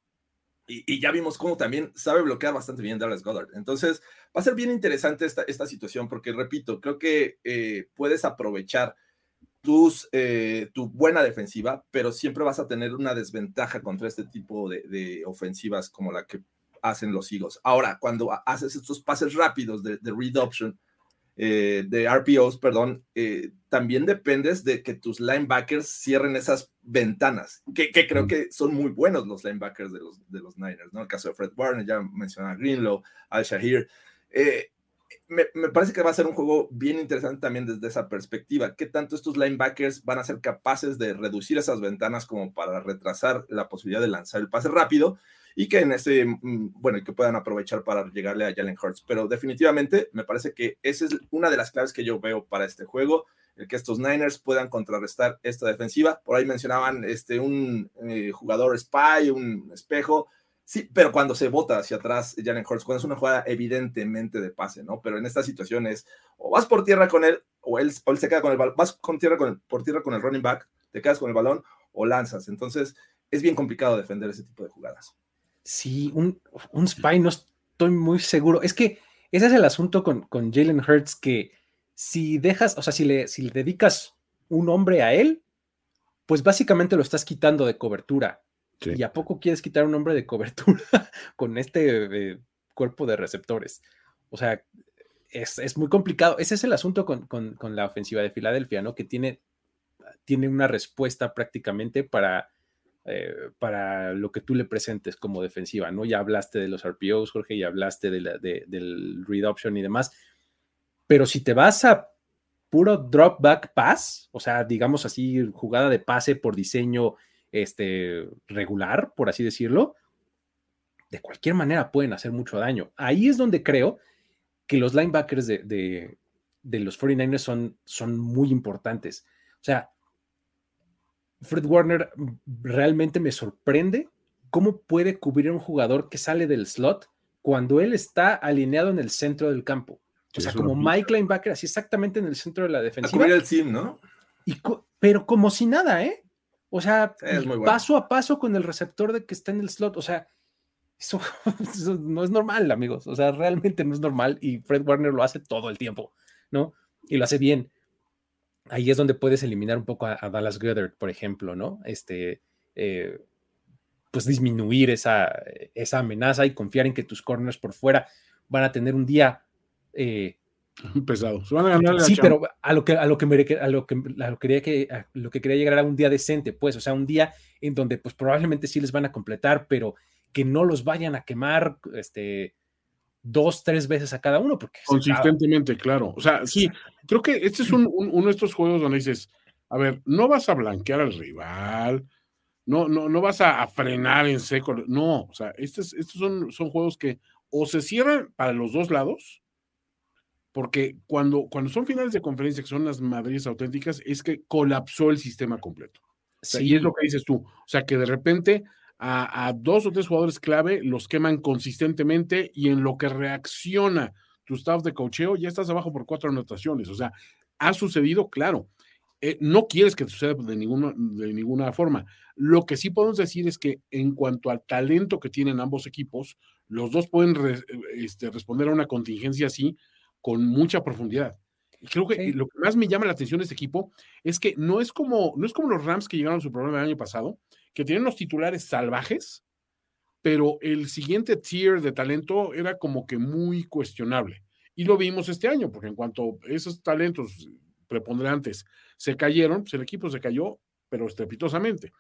Y, ya vimos cómo también sabe bloquear bastante bien Dallas Goddard. Entonces, va a ser bien interesante esta, situación porque, repito, creo que eh, puedes aprovechar tus, tu buena defensiva, pero siempre vas a tener una desventaja contra este tipo de, de ofensivas como la que hacen los Eagles. Ahora, cuando haces estos pases rápidos de, de read option, eh, de RPOs, perdón, eh, también dependes de que tus linebackers cierren esas ventanas, que, creo que son muy buenos los linebackers de los, de los Niners, ¿no? El caso de Fred Warner, ya mencionaba Greenlow, Al Shahir. Eh, me, me, parece que va a ser un juego bien interesante también desde esa perspectiva. ¿Qué tanto estos linebackers van a ser capaces de reducir esas ventanas como para retrasar la posibilidad de lanzar el pase rápido? Y que en ese, mm, bueno, que puedan aprovechar para llegarle a Jalen Hurts. Pero definitivamente me parece que esa es una de las claves que yo veo para este juego, el que estos Niners puedan contrarrestar esta defensiva. Por ahí mencionaban este, un eh, jugador spy, un espejo. Sí, pero cuando se bota hacia atrás Jalen Hurts, cuando es una jugada evidentemente de pase, ¿no? Pero en esta situación es o vas por tierra con él o él, se queda con el balón, vas con tierra con por tierra con el running back, te quedas con el balón, o lanzas. Entonces, es bien complicado defender ese tipo de jugadas. Sí, un, un spy no estoy muy seguro. Es que ese es el asunto con, con Jalen Hurts, que si dejas, o sea, si le, si le dedicas un hombre a él, pues básicamente lo estás quitando de cobertura. ¿Y a poco quieres quitar un hombre de cobertura con este eh, cuerpo de receptores? O sea, es, muy complicado. Ese es el asunto con, la ofensiva de Filadelfia, ¿no? Que tiene, tiene una respuesta prácticamente para, eh, para lo que tú le presentes como defensiva, ¿no? Ya hablaste de los RPOs, Jorge, ya hablaste de del read option y demás. Pero si te vas a puro drop back pass, o sea, digamos así, jugada de pase por diseño este, regular, por así decirlo, de cualquier manera pueden hacer mucho daño. Ahí es donde creo que los linebackers de, los 49ers son, son muy importantes. O sea, Fred Warner realmente me sorprende cómo puede cubrir a un jugador que sale del slot cuando él está alineado en el centro del campo. O sea, como Mike Linebacker, así exactamente en el centro de la defensiva. A el sim, ¿no? pero como si nada, ¿eh? O sea, paso a paso con el receptor de que está en el slot. O sea, eso, no es normal, amigos. O sea, realmente no es normal y Fred Warner lo hace todo el tiempo, ¿no? Y lo hace bien. Ahí es donde puedes eliminar un poco a, Dallas Goddard, por ejemplo, ¿no? Este, eh, pues disminuir esa, esa amenaza y confiar en que tus corners por fuera van a tener un día eh, pesado. sí, pero a lo que a lo que, me, a lo que a lo quería que lo que quería llegar era un día decente, pues, o sea, un día en donde pues probablemente sí les van a completar, pero que no los vayan a quemar este dos, tres veces a cada uno, porque consistentemente, claro. O sea, sí, creo que este es un, uno de estos juegos donde dices, a ver, no vas a blanquear al rival, no, no, no vas a, frenar en seco, no, o sea, estos, estos son, son juegos que o se cierran para los dos lados, porque cuando, cuando son finales de conferencia, que son las Madrides auténticas, es que colapsó el sistema completo. Y es lo que dices tú. O sea, que de repente a, dos o tres jugadores clave los queman consistentemente y en lo que reacciona tu staff de cocheo, ya estás abajo por cuatro anotaciones. O sea, ha sucedido, claro. Eh, no quieres que suceda de ninguna, de ninguna forma. Lo que sí podemos decir es que en cuanto al talento que tienen ambos equipos, los dos pueden este, responder a una contingencia así con mucha profundidad. Y creo que lo que más me llama la atención de este equipo es que no es como, no es como los Rams que llegaron a su programa el año pasado, que tienen los titulares salvajes, pero el siguiente tier de talento era como que muy cuestionable. Y lo vimos este año, porque en cuanto esos talentos preponderantes se cayeron, pues el equipo se cayó, pero estrepitosamente.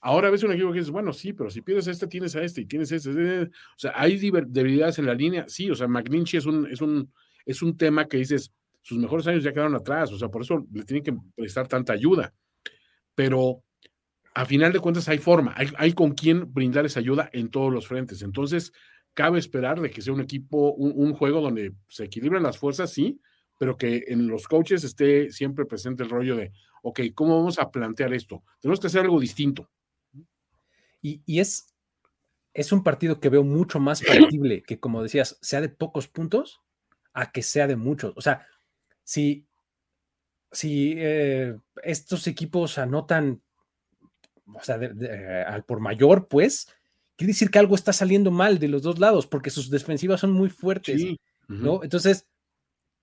Ahora ves un equipo que dice, bueno, sí, pero si pierdes este, tienes a este y tienes este. O sea, hay debilidades en la línea. Sí, o sea, McNinchy es un, es un es un tema que dices, sus mejores años ya quedaron atrás, o sea, por eso le tienen que prestar tanta ayuda. Pero a final de cuentas hay forma, hay, con quién brindar esa ayuda en todos los frentes. Entonces, cabe esperar de que sea un equipo, un, juego donde se equilibren las fuerzas, sí, pero que en los coaches esté siempre presente el rollo de, ok, ¿cómo vamos a plantear esto? Tenemos que hacer algo distinto. Y, y es, es un partido que veo mucho más factible que, como decías, sea de pocos puntos a que sea de muchos. O sea, si, si eh, estos equipos anotan, o sea, al por mayor, pues, quiere decir que algo está saliendo mal de los dos lados, porque sus defensivas son muy fuertes, ¿no? Entonces,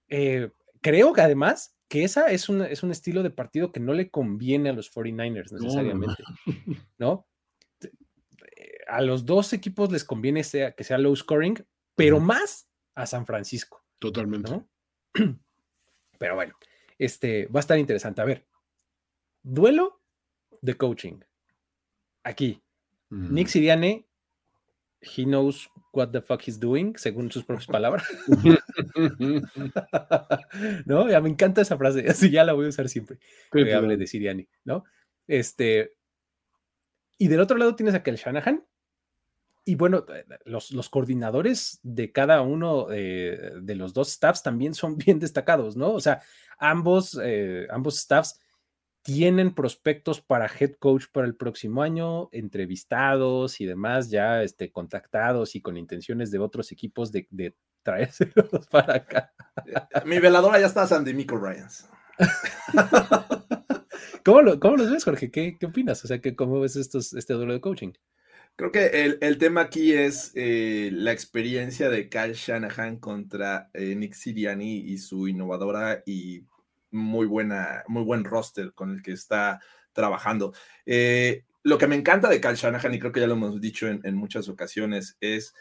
eh, creo que además que esa es un, es un estilo de partido que no le conviene a los 49ers necesariamente, ¿no? A los dos equipos les conviene sea, que sea low scoring, pero más a San Francisco. Totalmente. Pero bueno, este va a estar interesante. A ver, duelo de coaching. Aquí, Nick Siriane, he knows what the fuck he's doing, según sus propias palabras. ¿No? Ya me encanta esa frase, así ya la voy a usar siempre. Que hable de Siriani, ¿no? Este. Y del otro lado tienes a Kel Shanahan, y bueno, eh, los, coordinadores de cada uno eh, de los dos staffs también son bien destacados, ¿no? O sea, ambos, eh, ambos staffs tienen prospectos para head coach para el próximo año, entrevistados y demás, ya este, contactados y con intenciones de otros equipos de, de traérselos para acá. Mi veladora ya está Sandy Michael Ryans. ¿Cómo, lo, ¿Cómo, los ves, Jorge? ¿Qué, ¿Qué, opinas? O sea, que ¿cómo ves estos, este duelo de coaching? Creo que el, el tema aquí es eh, la experiencia de Kyle Shanahan contra eh, Nick Siriani y su innovadora y muy buena, muy buen roster con el que está trabajando. Eh, lo que me encanta de Kyle Shanahan, y creo que ya lo hemos dicho en, en muchas ocasiones, es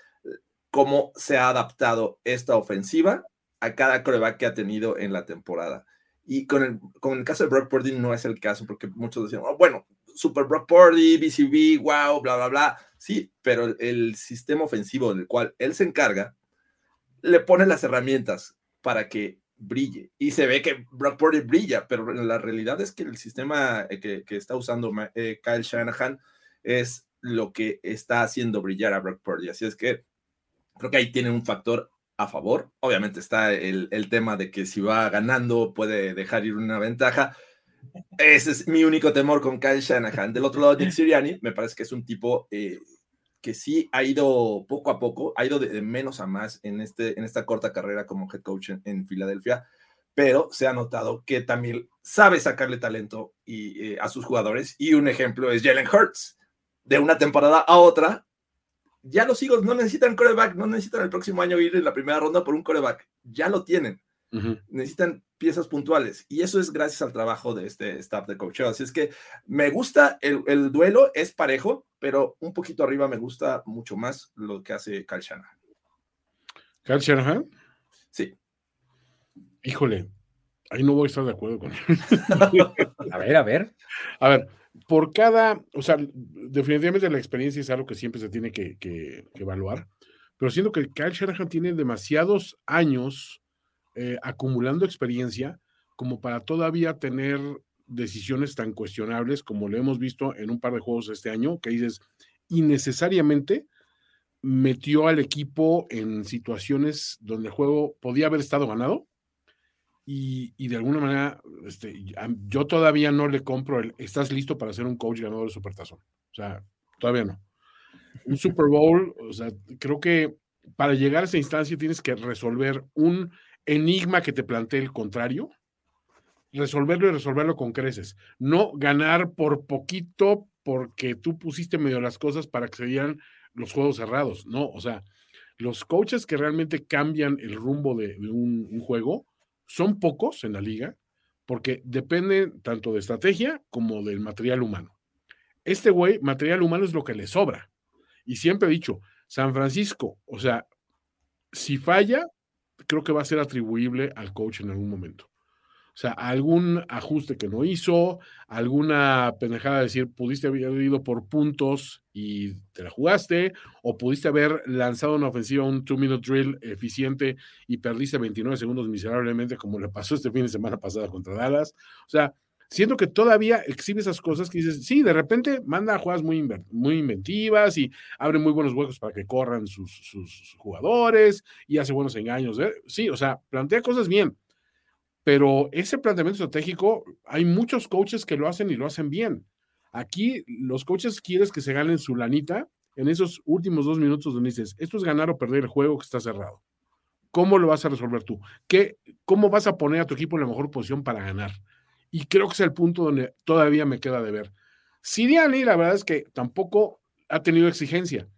cómo se ha adaptado esta ofensiva a cada coreback que ha tenido en la temporada. Y con el, con el caso de Brock Purdy no es el caso, porque muchos decían, oh, bueno, Super Brock Purdy, BCB, wow, bla, bla, bla. Sí, pero el, el, sistema ofensivo del cual él se encarga le pone las herramientas para que brille. Y se ve que Brock Purdy brilla, pero la realidad es que el sistema que, que está usando eh, Kyle Shanahan es lo que está haciendo brillar a Brock Purdy. Así es que creo que ahí tiene un factor a favor. Obviamente está el, el tema de que si va ganando puede dejar ir una ventaja, ese es mi único temor con Kyle Shanahan. Del otro lado, Nick Sirianni, me parece que es un tipo eh, que sí ha ido poco a poco, ha ido de, de, menos a más en, este, en esta corta carrera como head coach en, en Filadelfia, pero se ha notado que también sabe sacarle talento y, eh, a sus jugadores. Y un ejemplo es Jalen Hurts. De una temporada a otra, ya los Eagles no necesitan coreback, no necesitan el próximo año ir en la primera ronda por un coreback, ya lo tienen. Uh -huh. Necesitan piezas puntuales y eso es gracias al trabajo de este staff de coaching. Así es que me gusta el, el, duelo, es parejo, pero un poquito arriba me gusta mucho más lo que hace Kyle Shanahan. ¿Kyle Shanahan? Sí. Híjole, ahí no voy a estar de acuerdo con él. a ver, a ver. A ver, por cada, o sea, definitivamente la experiencia es algo que siempre se tiene que, que, que evaluar, pero siento que Kyle Shanahan tiene demasiados años eh, acumulando experiencia como para todavía tener decisiones tan cuestionables como lo hemos visto en un par de juegos este año, que dices, innecesariamente metió al equipo en situaciones donde el juego podía haber estado ganado y, y de alguna manera este, yo todavía no le compro el, estás listo para ser un coach ganador de Supertazón. O sea, todavía no. Un Super Bowl, o sea, creo que para llegar a esa instancia tienes que resolver un enigma que te plantee el contrario, resolverlo y resolverlo con creces. No ganar por poquito porque tú pusiste medio las cosas para que se dieran los juegos cerrados. No, o sea, los coaches que realmente cambian el rumbo de, un, un, juego son pocos en la liga porque dependen tanto de estrategia como del material humano. Este güey, material humano es lo que le sobra. Y siempre he dicho, San Francisco, o sea, si falla, creo que va a ser atribuible al coach en algún momento. O sea, algún ajuste que no hizo, alguna pendejada de decir, pudiste haber ido por puntos y te la jugaste, o pudiste haber lanzado una ofensiva, un two-minute drill eficiente y perdiste 29 segundos miserablemente, como le pasó este fin de semana pasada contra Dallas. O sea, siento que todavía exhibe esas cosas que dices, sí, de repente manda jugadas muy, muy inventivas y abre muy buenos huecos para que corran sus, sus jugadores y hace buenos engaños. ¿eh? Sí, o sea, plantea cosas bien, pero ese planteamiento estratégico, hay muchos coaches que lo hacen y lo hacen bien. Aquí los coaches quieres que se ganen su lanita en esos últimos dos minutos donde dices, esto es ganar o perder el juego que está cerrado. ¿Cómo lo vas a resolver tú? ¿Qué, ¿Cómo vas a poner a tu equipo en la mejor posición para ganar? Y creo que es el punto donde todavía me queda de ver. Siriani, la verdad es que tampoco ha tenido exigencia,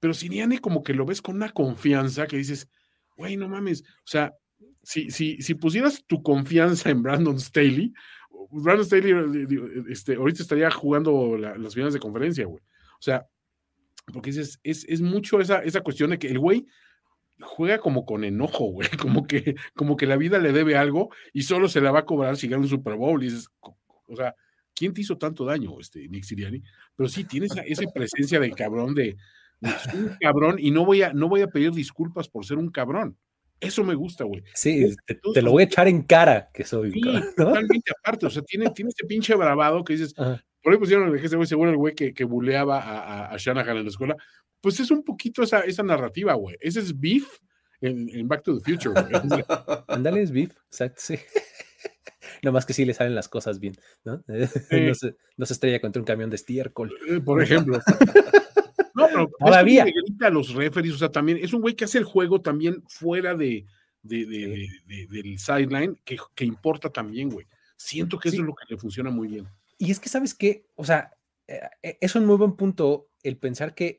pero Siriani como que lo ves con una confianza que dices, güey, no mames, o sea, si, si, si pusieras tu confianza en Brandon Staley, Brandon Staley este, ahorita estaría jugando la, las finales de conferencia, güey. O sea, porque dices, es, es mucho esa, esa cuestión de que el güey juega como con enojo, güey, como que, como que la vida le debe algo y solo se la va a cobrar si gana un Super Bowl. Y dices, o sea, ¿quién te hizo tanto daño, este Nick Siriani? Pero sí, tiene esa, esa presencia de cabrón, de, de un cabrón, y no voy, a, no voy a pedir disculpas por ser un cabrón. Eso me gusta, güey. Sí, te, te, lo voy a echar en cara que soy. Sí, ¿no? totalmente aparte. O sea, tiene, tiene ese pinche bravado que dices, Ajá. Por ahí pusieron ese güey, seguro el güey que, que buleaba a, a, a, Shanahan en la escuela. Pues es un poquito esa, esa narrativa, güey. Ese es beef en, en, Back to the Future, güey. Ándale, es beef, exacto, sí. No más que sí le salen las cosas bien, ¿no? No, se, no, se, estrella contra un camión de estiércol. Eh, por ejemplo. No, pero todavía. Es grita a los referees, o sea, también es un güey que hace el juego también fuera de, de, de, de del sideline, que, que, importa también, güey. Siento que eso es lo que le funciona muy bien. Y es que, ¿sabes qué? O sea, eh, eh, es un muy buen punto el pensar que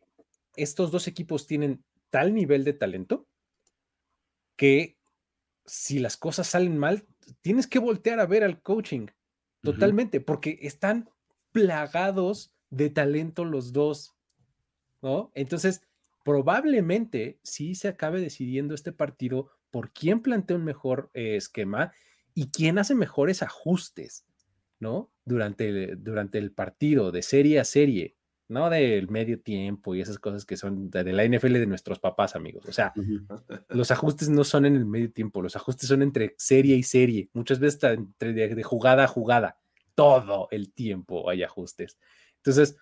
estos dos equipos tienen tal nivel de talento que si las cosas salen mal, tienes que voltear a ver al coaching totalmente, porque están plagados de talento los dos, ¿no? Entonces, probablemente sí se acabe decidiendo este partido por quién plantea un mejor eh, esquema y quién hace mejores ajustes, ¿no? Durante, durante el partido, de serie a serie, no del medio tiempo y esas cosas que son de, la NFL de nuestros papás, amigos. O sea, los ajustes no son en el medio tiempo, los ajustes son entre serie y serie, muchas veces entre de, jugada a jugada, todo el tiempo hay ajustes. Entonces,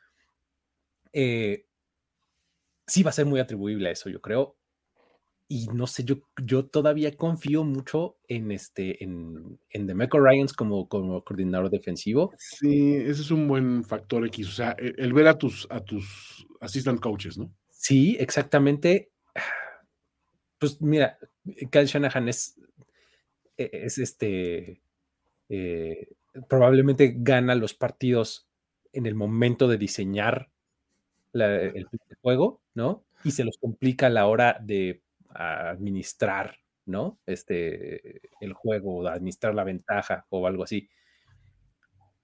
eh, sí va a ser muy atribuible a eso, yo creo. Y no sé, yo, yo todavía confío mucho en este, en, en Demeco Ryans como, como coordinador defensivo. Sí, ese es un buen factor X. O sea, e, el, ver a tus, a tus assistant coaches, ¿no? Sí, exactamente. Pues mira, Kyle Shanahan es, e, es este, eh, probablemente gana los partidos en el momento de diseñar el juego, ¿no? Y se los complica a la hora de administrar, ¿no? Este, el juego, administrar la ventaja o algo así.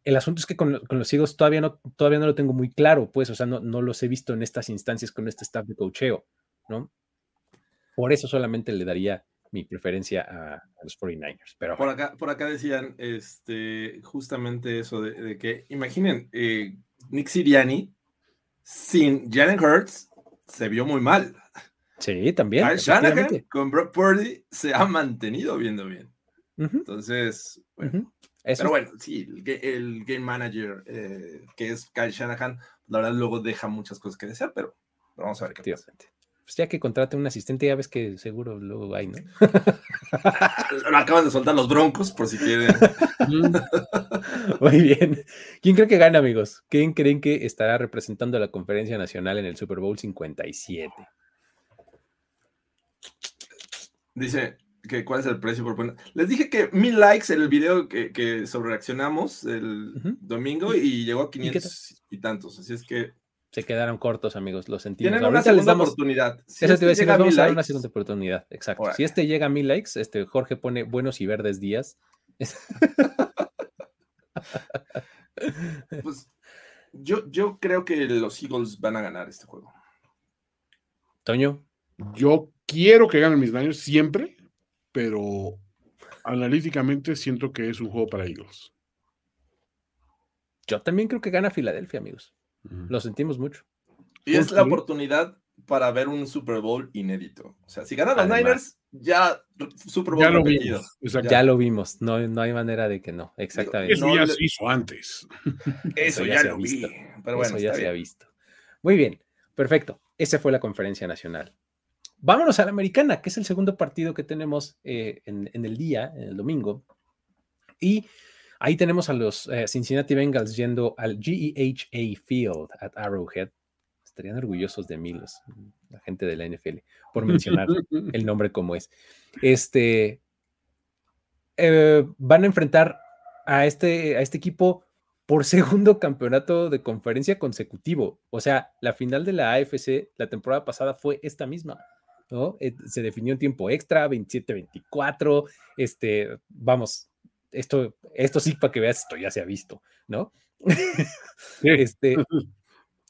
El asunto es que con, los higos todavía no, todavía no lo tengo muy claro, pues, o sea, no, no los he visto en estas instancias con este staff de cocheo, ¿no? Por eso solamente le daría mi preferencia a, los 49ers. Pero por acá, por acá decían este, justamente eso de, que, imaginen, eh, Nick Siriani sin Jalen Hurts se vio muy mal. Sí, también. Shanahan con Brock Purdy se ha mantenido viendo bien. Entonces, bueno. Pero bueno, sí, el, game manager eh, que es Kyle Shanahan, la verdad luego deja muchas cosas que desear, pero, vamos a ver qué pasa. Pues ya que contrate un asistente, ya ves que seguro luego hay, ¿no? Lo acaban de soltar los broncos, por si quieren. Muy bien. ¿Quién cree que gana, amigos? ¿Quién creen que estará representando a la conferencia nacional en el Super Bowl 57? Dice que cuál es el precio por poner. Les dije que mil likes en el video que, que sobre reaccionamos el domingo y llegó a 500 y, tantos. Así es que. Se quedaron cortos, amigos, lo sentimos. Tienen una segunda oportunidad. Si este te a vamos a dar una segunda oportunidad. Exacto. Si este llega a mil likes, este Jorge pone buenos y verdes días. pues yo, yo creo que los Eagles van a ganar este juego. Toño. Yo quiero que ganen mis daños siempre, pero analíticamente siento que es un juego para Eagles. Yo también creo que gana Filadelfia, amigos. Lo sentimos mucho. Y es la oportunidad para ver un Super Bowl inédito. O sea, si ganan los Niners, ya Super Bowl ya lo vimos. Ya lo vimos. No, no hay manera de que no. Exactamente. Eso ya se hizo antes. Eso, ya, lo vi. Pero bueno, Eso ya se ha visto. Muy bien. Perfecto. Esa fue la conferencia nacional. Vámonos a la americana, que es el segundo partido que tenemos eh, en, el día, en el domingo. Y ahí tenemos a los eh, Cincinnati Bengals yendo al GEHA Field at Arrowhead. Estarían orgullosos de mí los, la gente de la NFL por mencionar el nombre como es. Este, eh, van a enfrentar a este, a este equipo por segundo campeonato de conferencia consecutivo. O sea, la final de la AFC la temporada pasada fue esta misma. Eh, se definió en tiempo extra, 27-24, este, vamos, esto, esto sí para que veas, esto ya se ha visto, ¿no? este,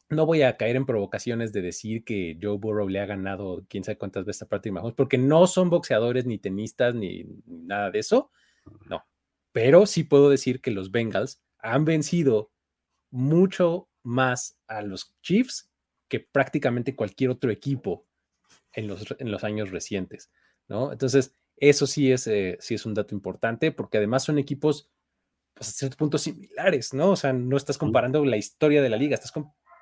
no voy a caer en provocaciones de decir que Joe Burrow le ha ganado quién sabe cuántas veces a Patrick Mahomes, porque no son boxeadores, ni tenistas, ni, nada de eso, no. Pero sí puedo decir que los Bengals han vencido mucho más a los Chiefs que prácticamente cualquier otro equipo en los, en los años recientes, ¿no? Entonces, eso sí es, eh, sí es un dato importante porque además son equipos, pues a cierto punto similares, ¿no? O sea, no estás comparando la historia de la liga, estás,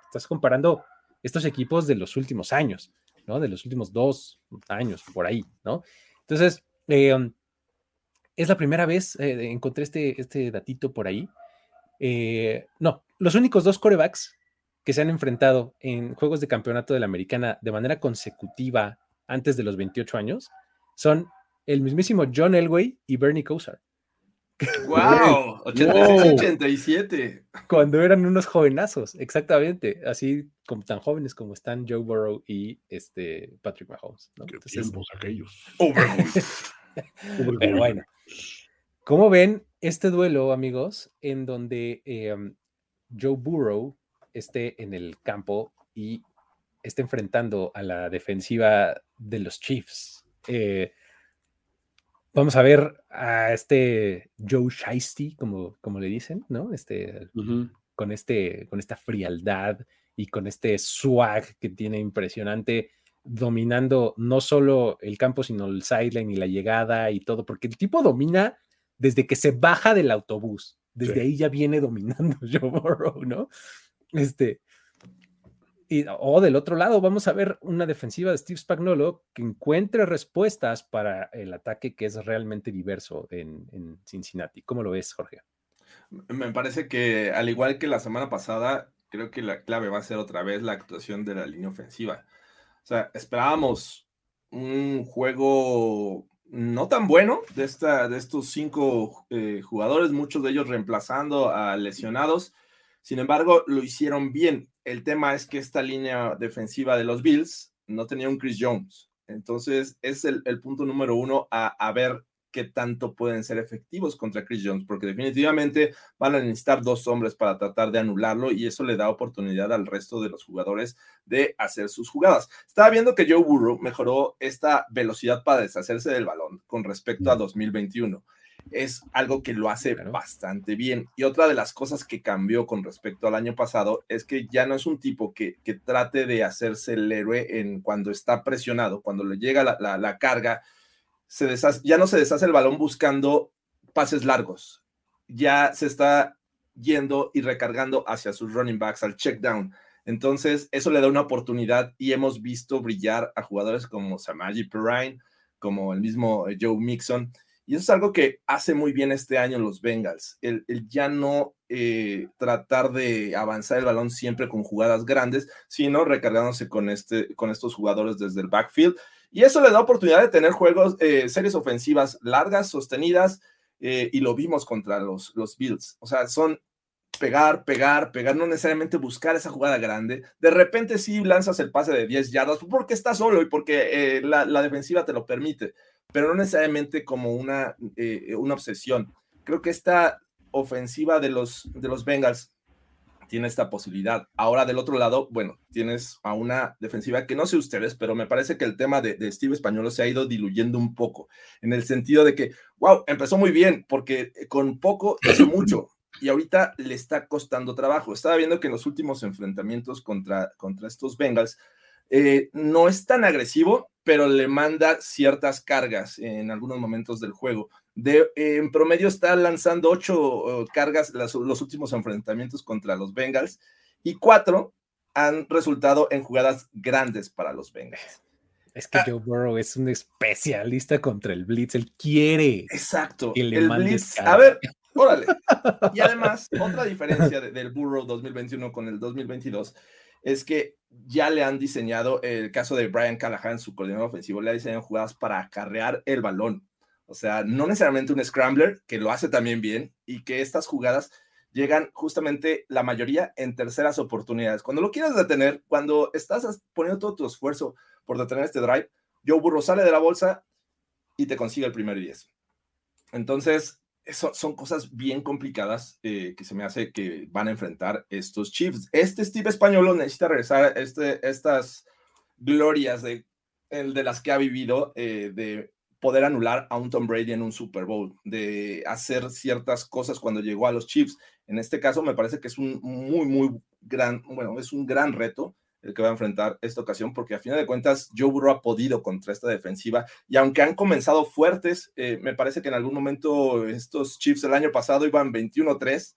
estás comparando estos equipos de los últimos años, ¿no? De los últimos dos años, por ahí, ¿no? Entonces, eh, es la primera vez, eh, encontré este, este datito por ahí. no, los únicos dos corebacks que se han enfrentado en juegos de campeonato de la americana de manera consecutiva antes de los 28 años son el mismísimo John Elway y Bernie Kosar. ¡Wow! 86-87. Cuando eran unos jovenazos, exactamente. Así como tan jóvenes como están Joe Burrow y este Patrick Mahomes. ¿no? Qué tiempos aquellos. Pero bueno. ¿Cómo ven este duelo, amigos, en donde em, Joe Burrow esté en el campo y esté enfrentando a la defensiva de los Chiefs? Eh, vamos a ver a este Joe Shiesty, como, como le dicen, ¿no? Este, con, este, con esta frialdad y con este swag que tiene impresionante, dominando no solo el campo, sino el sideline y la llegada y todo, porque el tipo domina desde que se baja del autobús. Desde ahí ya viene dominando Joe Burrow, ¿no? Este, y, o del otro lado, vamos a ver una defensiva de Steve Spagnuolo que encuentre respuestas para el ataque que es realmente diverso en, en, Cincinnati. ¿Cómo lo ves, Jorge? Me parece que, al igual que la semana pasada, creo que la clave va a ser otra vez la actuación de la línea ofensiva. O sea, esperábamos un juego no tan bueno de, esta, de estos cinco eh, jugadores, muchos de ellos reemplazando a lesionados. Sin embargo, lo hicieron bien. El tema es que esta línea defensiva de los Bills no tenía un Chris Jones. Entonces, es el, punto número uno a, a ver qué tanto pueden ser efectivos contra Chris Jones, porque definitivamente van a necesitar dos hombres para tratar de anularlo y eso le da oportunidad al resto de los jugadores de hacer sus jugadas. Estaba viendo que Joe Burrow mejoró esta velocidad para deshacerse del balón con respecto a 2021 es algo que lo hace bastante bien. Y otra de las cosas que cambió con respecto al año pasado es que ya no es un tipo que, que trate de hacerse el héroe en cuando está presionado, cuando le llega la, la carga ya no se deshace el balón buscando pases largos, ya se está yendo y recargando hacia sus running backs al check down. Entonces, eso le da una oportunidad y hemos visto brillar a jugadores como Samaji Perrine, como el mismo eh, Joe Mixon. Y eso es algo que hace muy bien este año los Bengals, el, ya no eh, tratar de avanzar el balón siempre con jugadas grandes, sino recargándose con, este, con estos jugadores desde el backfield y eso le da oportunidad de tener juegos, eh, series ofensivas largas, sostenidas, eh, y lo vimos contra los, los Bills. O sea, son pegar, pegar, pegar, no necesariamente buscar esa jugada grande. De repente sí lanzas el pase de 10 yardas porque estás solo y porque la, defensiva te lo permite, pero no necesariamente como una, una obsesión. Creo que esta ofensiva de los, de los Bengals tiene esta posibilidad. Ahora del otro lado, bueno, tienes a una defensiva que no sé ustedes, pero me parece que el tema de, Steve Españolo se ha ido diluyendo un poco, en el sentido de que, wow, empezó muy bien, porque con poco hizo mucho. Y ahorita le está costando trabajo. Estaba viendo que en los últimos enfrentamientos contra, contra estos Bengals, eh, no es tan agresivo, pero le manda ciertas cargas en algunos momentos del juego. De, en promedio está lanzando ocho eh, cargas los últimos enfrentamientos contra los Bengals y cuatro han resultado en jugadas grandes para los Bengals. Es que ah. Joe Burrow es un especialista contra el Blitz, él quiere. Exacto. el Blitz. A ver, órale. Y además, otra diferencia del Burrow 2021 con el 2022 es que ya le han diseñado el caso de Brian Callahan, su coordinador ofensivo, le ha diseñado jugadas para acarrear el balón. O sea, no necesariamente un scrambler, que lo hace también bien, y que estas jugadas llegan justamente la mayoría en terceras oportunidades. Cuando lo quieres detener, cuando estás poniendo todo tu esfuerzo por detener este drive, Joe Burro sale de la bolsa y te consigue el primer 10. Entonces, son cosas bien complicadas eh, que se me hace que van a enfrentar estos Chiefs. Este Steve Español necesita regresar este, estas glorias de, de las que ha vivido, eh, de poder anular a un Tom Brady en un Super Bowl, de hacer ciertas cosas cuando llegó a los Chiefs. En este caso me parece que es un muy, muy gran, bueno, es un gran reto el que va a enfrentar esta ocasión, porque a final de cuentas Joe Burrow ha podido contra esta defensiva y aunque han comenzado fuertes, eh, me parece que en algún momento estos Chiefs el año pasado iban 21-3,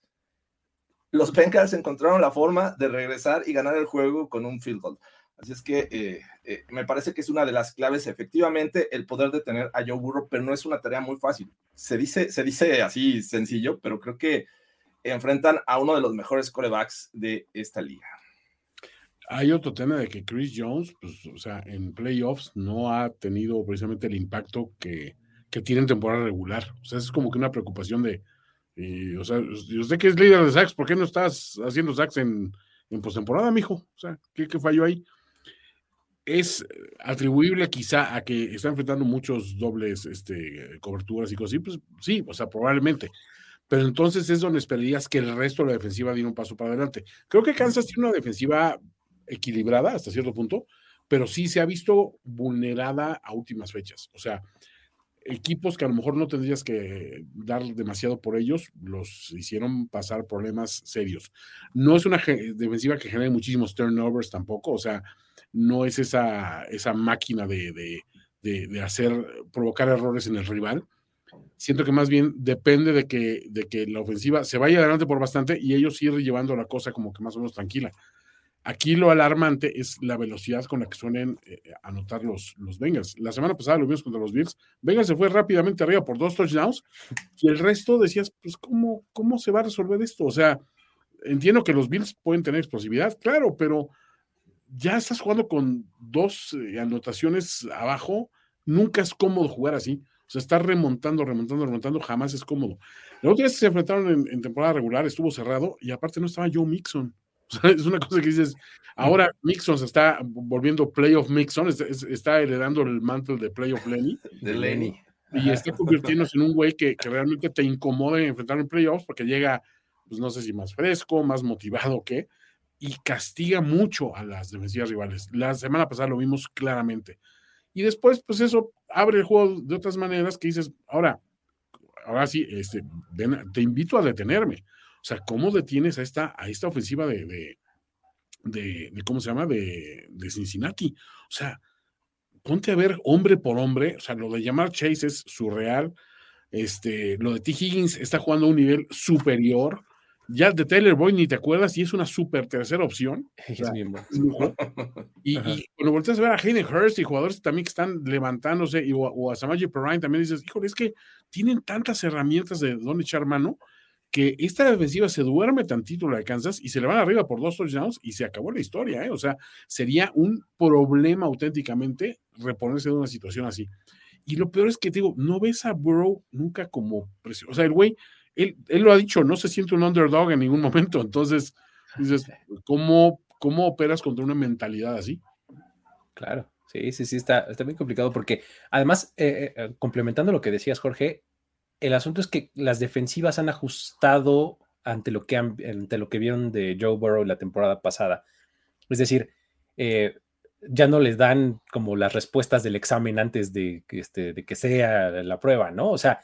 los Bengals encontraron la forma de regresar y ganar el juego con un field goal. Así es que eh, eh, me parece que es una de las claves, efectivamente, el poder detener a Joe Burrow, pero no es una tarea muy fácil. Se dice, se dice así sencillo, pero creo que enfrentan a uno de los mejores corebacks de esta liga. Hay otro tema de que Chris Jones, pues, o sea, en playoffs no ha tenido precisamente el impacto que, que tienen temporada regular. O sea, es como que una preocupación de, eh, o sea, usted que es líder de sacks, ¿por qué no estás haciendo sacks en, en postemporada, mijo? O sea, ¿qué, ¿qué, falló ahí? Es atribuible quizá a que está enfrentando muchos dobles este, coberturas y cosas así, pues sí, o sea, probablemente. Pero entonces es donde esperarías que el resto de la defensiva diera un paso para adelante. Creo que Kansas tiene una defensiva equilibrada hasta cierto punto, pero sí se ha visto vulnerada a últimas fechas. O sea, equipos que a lo mejor no tendrías que dar demasiado por ellos, los hicieron pasar problemas serios. No es una defensiva que genere muchísimos turnovers tampoco, o sea, no es esa, esa máquina de, de, de, de hacer, provocar errores en el rival. Siento que más bien depende de que, de que la ofensiva se vaya adelante por bastante y ellos ir llevando la cosa como que más o menos tranquila. Aquí lo alarmante es la velocidad con la que suelen eh, anotar los, los Bengals. La semana pasada lo vimos contra los Bills. Bengals se fue rápidamente arriba por dos touchdowns y el resto decías, pues, ¿cómo, cómo se va a resolver esto? O sea, entiendo que los Bills pueden tener explosividad, claro, pero ya estás jugando con dos eh, anotaciones abajo. Nunca es cómodo jugar así. O sea, estar remontando, remontando, remontando, jamás es cómodo. La otra vez se enfrentaron en, en temporada regular, estuvo cerrado y aparte no estaba Joe Mixon. es una cosa que dices, ahora Mixon se está volviendo playoff Mixon, está, está heredando el mantle de playoff Lenny. De Lenny. Y está convirtiéndose en un güey que, que, realmente te incomoda en enfrentar en playoffs porque llega, pues no sé si más fresco, más motivado que, y castiga mucho a las defensivas rivales. La semana pasada lo vimos claramente. Y después, pues eso abre el juego de otras maneras que dices, ahora, ahora sí, este, ven, te invito a detenerme. O sea, ¿cómo detienes a esta, a esta ofensiva de, de, de, de ¿cómo se llama? De, de, Cincinnati. O sea, ponte a ver hombre por hombre. O sea, lo de llamar Chase es surreal. Este, lo de T. Higgins está jugando a un nivel superior. Ya de Taylor Boyd ni te acuerdas y es una súper tercera opción. O sea, y, y, cuando volteas a ver a Hayden Hurst y jugadores también que están levantándose, y, o, o a Samaji Perrine también dices, híjole, es que tienen tantas herramientas de dónde echar mano que esta defensiva se duerme tantito la de Kansas y se le van arriba por dos touchdowns y se acabó la historia, ¿eh? O sea, sería un problema auténticamente reponerse de una situación así. Y lo peor es que te digo, no ves a Burrow nunca como presión. O sea, el güey, él, él, lo ha dicho, no se siente un underdog en ningún momento. Entonces, dices, ¿cómo, cómo operas contra una mentalidad así? Claro, sí, sí, sí, está, está bien complicado porque además, eh, eh, complementando lo que decías, Jorge, el asunto es que las defensivas han ajustado ante lo que, ante lo que vieron de Joe Burrow la temporada pasada. Es decir, eh, ya no les dan como las respuestas del examen antes de, este, de que sea la prueba, ¿no? O sea,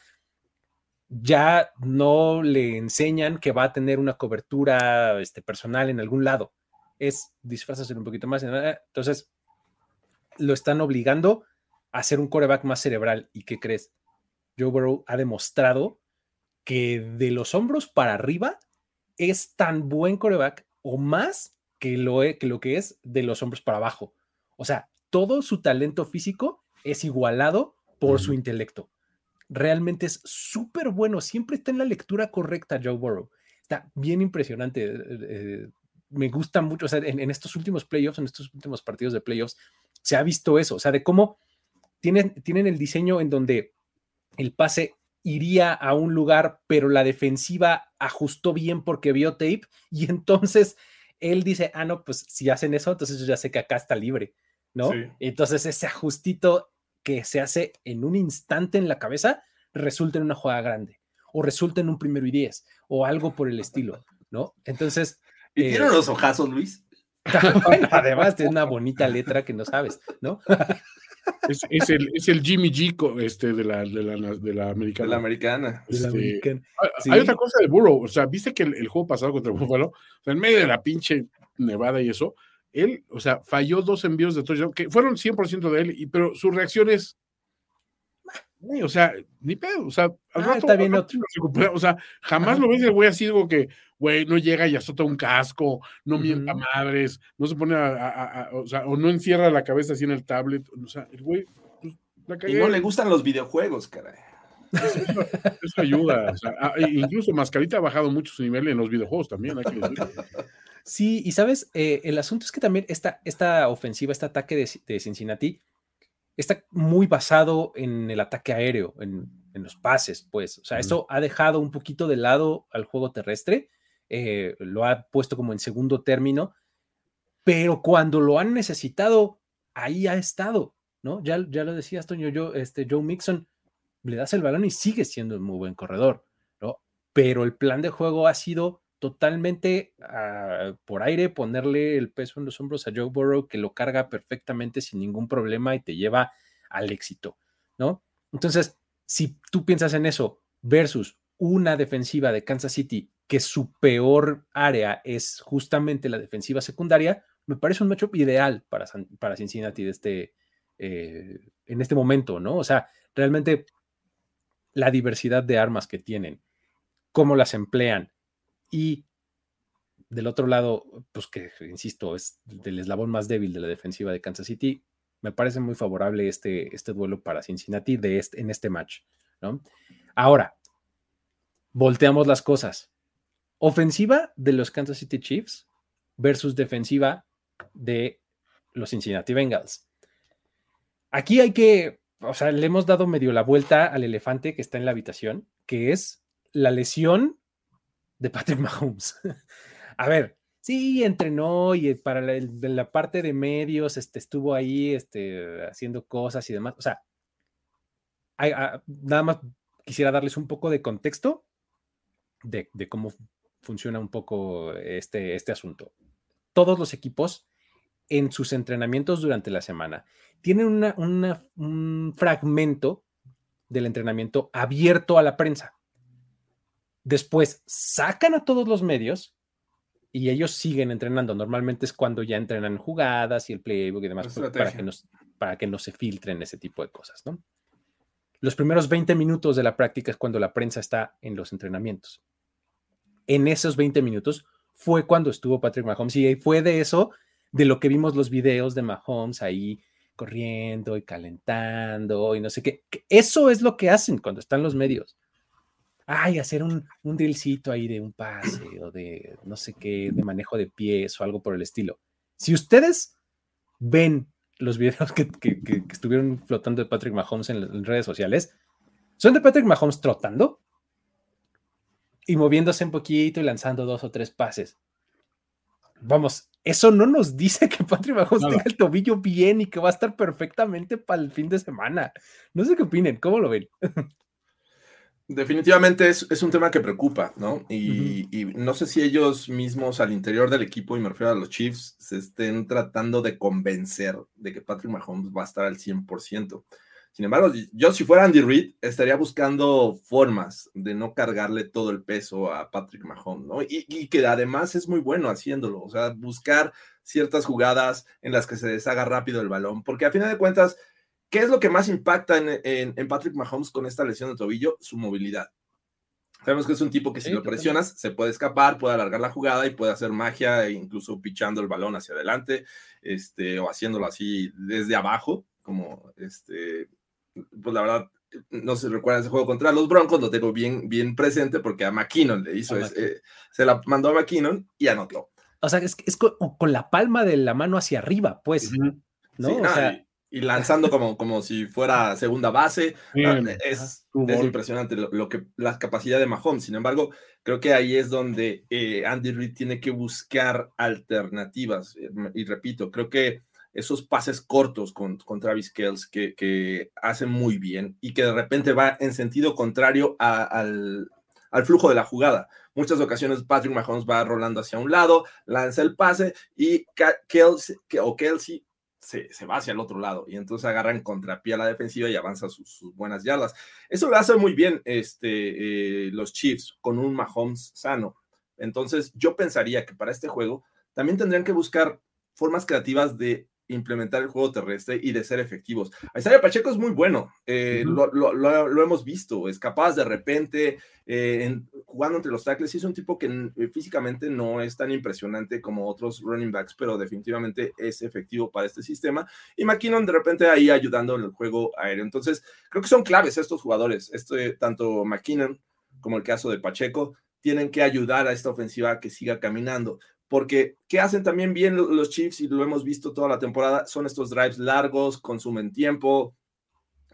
ya no le enseñan que va a tener una cobertura este, personal en algún lado. Es disfrazarse un poquito más. Entonces, lo están obligando a hacer un coreback más cerebral. ¿Y qué crees? Joe Burrow ha demostrado que de los hombros para arriba es tan buen coreback o más que lo, que lo que es de los hombros para abajo. O sea, todo su talento físico es igualado por su intelecto. Realmente es súper bueno, siempre está en la lectura correcta Joe Burrow. Está bien impresionante. Eh, eh, me gusta mucho, o sea, en, en, estos últimos playoffs, en estos últimos partidos de playoffs, se ha visto eso, o sea, de cómo tienen, tienen el diseño en donde el pase iría a un lugar, pero la defensiva ajustó bien porque vio tape y entonces él dice, ah, no, pues si hacen eso, entonces yo ya sé que acá está libre, ¿no? Sí. Entonces ese ajustito que se hace en un instante en la cabeza resulta en una jugada grande o resulta en un primero y diez o algo por el estilo, ¿no? Entonces... ¿Y eh, tiene unos ojazos, Luis? Bueno, además tiene una bonita letra que no sabes, ¿no? Es, es, el, es, el, Jimmy G este, de, la, de, la, de la americana. De la americana. Este, la americana. Sí. Hay otra cosa de Burrow, o sea, viste que el, el juego pasado contra Buffalo, o sea, en medio de la pinche nevada y eso, él, o sea, falló dos envíos de touchdown, que fueron 100% de él, y, pero su reacción es, o sea, ni pedo, o sea, al ah, rato, está bien al rato recupera, o sea, jamás Ajá. lo ves el güey así como que, güey, no llega y azota un casco, no uh -huh. mienta madres, no se pone a, a, a, o sea, o no encierra la cabeza así en el tablet, o sea, el güey, pues, la cagué. Y no le gustan los videojuegos, caray. Eso, eso ayuda, o sea, incluso Mascarita ha bajado mucho su nivel en los videojuegos también, hay que decirlo. Sí, y sabes, eh, el asunto es que también esta, esta ofensiva, este ataque de, de Cincinnati, está muy basado en el ataque aéreo, en, los pases, pues. O sea, eso ha dejado un poquito de lado al juego terrestre, eh, lo ha puesto como en segundo término, pero cuando lo han necesitado, ahí ha estado, ¿no? Ya, ya lo decías, Toño, yo, este, Joe Mixon, le das el balón y sigue siendo un muy buen corredor, ¿no? Pero el plan de juego ha sido totalmente ah, por aire, ponerle el peso en los hombros a Joe Burrow, que lo carga perfectamente sin ningún problema y te lleva al éxito, ¿no? Entonces, si tú piensas en eso versus una defensiva de Kansas City que su peor área es justamente la defensiva secundaria, me parece un matchup ideal para, para Cincinnati este, eh, en este momento, ¿no? O sea, realmente la diversidad de armas que tienen, cómo las emplean y del otro lado, pues que, insisto, es del eslabón más débil de la defensiva de Kansas City, me parece muy favorable este, este duelo para Cincinnati de este, en este match, ¿no? Ahora, volteamos las cosas. Ofensiva de los Kansas City Chiefs versus defensiva de los Cincinnati Bengals. Aquí hay que, o sea, le hemos dado medio la vuelta al elefante que está en la habitación, que es la lesión de Patrick Mahomes. A ver, sí, entrenó y para la, parte de medios este, estuvo ahí este, haciendo cosas y demás. O sea, ah, nada más quisiera darles un poco de contexto de, cómo funciona un poco este, este asunto. Todos los equipos en sus entrenamientos durante la semana tienen un fragmento del entrenamiento abierto a la prensa. Después sacan a todos los medios y ellos siguen entrenando. Normalmente es cuando ya entrenan jugadas y el playbook y demás para que, para que no se filtren ese tipo de cosas, ¿no? Los primeros 20 minutos de la práctica es cuando la prensa está en los entrenamientos. En esos 20 minutos fue cuando estuvo Patrick Mahomes y fue de eso de lo que vimos los videos de Mahomes ahí corriendo y calentando y no sé qué. Eso es lo que hacen cuando están los medios ay, hacer un, un drillcito ahí de un pase o de no sé qué, de manejo de pies o algo por el estilo. Si ustedes ven los videos que, estuvieron flotando de Patrick Mahomes en, redes sociales, son de Patrick Mahomes trotando y moviéndose un poquito y lanzando dos o tres pases. Vamos, eso no nos dice que Patrick Mahomes tenga el tobillo bien y que va a estar perfectamente para el fin de semana. No sé qué opinen, ¿cómo lo ven? Definitivamente es, un tema que preocupa, ¿no? Y, no sé si ellos mismos al interior del equipo, y me refiero a los Chiefs, se estén tratando de convencer de que Patrick Mahomes va a estar al 100%. Sin embargo, yo si fuera Andy Reid, estaría buscando formas de no cargarle todo el peso a Patrick Mahomes, ¿no? Y, y que además es muy bueno haciéndolo, o sea, buscar ciertas jugadas en las que se deshaga rápido el balón, porque a final de cuentas ¿Qué es lo que más impacta en, Patrick Mahomes con esta lesión de tobillo? Su movilidad. Sabemos que es un tipo que si lo presionas se puede escapar, puede alargar la jugada y puede hacer magia, e incluso pichando el balón hacia adelante, este, o haciéndolo así desde abajo, como este, pues la verdad, no se recuerda ese juego contra los Broncos, lo tengo bien, bien presente porque a McKinnon le hizo, eh, se la mandó a McKinnon y anotó. O sea, es, es con, la palma de la mano hacia arriba, pues, ¿no? o sea, y lanzando como, como si fuera segunda base. Ah, es, impresionante lo, que, la capacidad de Mahomes. Sin embargo, creo que ahí es donde eh, Andy Reid tiene que buscar alternativas. Eh, y repito, creo que esos pases cortos con, con Travis Kells que, que, hacen muy bien y que de repente va en sentido contrario al, al flujo de la jugada. Muchas ocasiones Patrick Mahomes va rolando hacia un lado, lanza el pase y Kelsey, o Kelsey se, va hacia el otro lado y entonces agarran contrapié a la defensiva y avanza sus, buenas yardas. Eso lo hace muy bien este, eh, los Chiefs con un Mahomes sano. Entonces yo pensaría que para este juego también tendrían que buscar formas creativas de implementar el juego terrestre y de ser efectivos. Isaiah Pacheco es muy bueno, eh, lo, hemos visto, es capaz de repente, eh, jugando entre los tackles, y es un tipo que eh, físicamente no es tan impresionante como otros running backs, pero definitivamente es efectivo para este sistema. Y McKinnon de repente ahí ayudando en el juego aéreo. Entonces, creo que son claves estos jugadores, este, tanto McKinnon como el caso de Pacheco, tienen que ayudar a esta ofensiva a que siga caminando, porque ¿qué hacen también bien los Chiefs? Y lo hemos visto toda la temporada, son estos drives largos, consumen tiempo,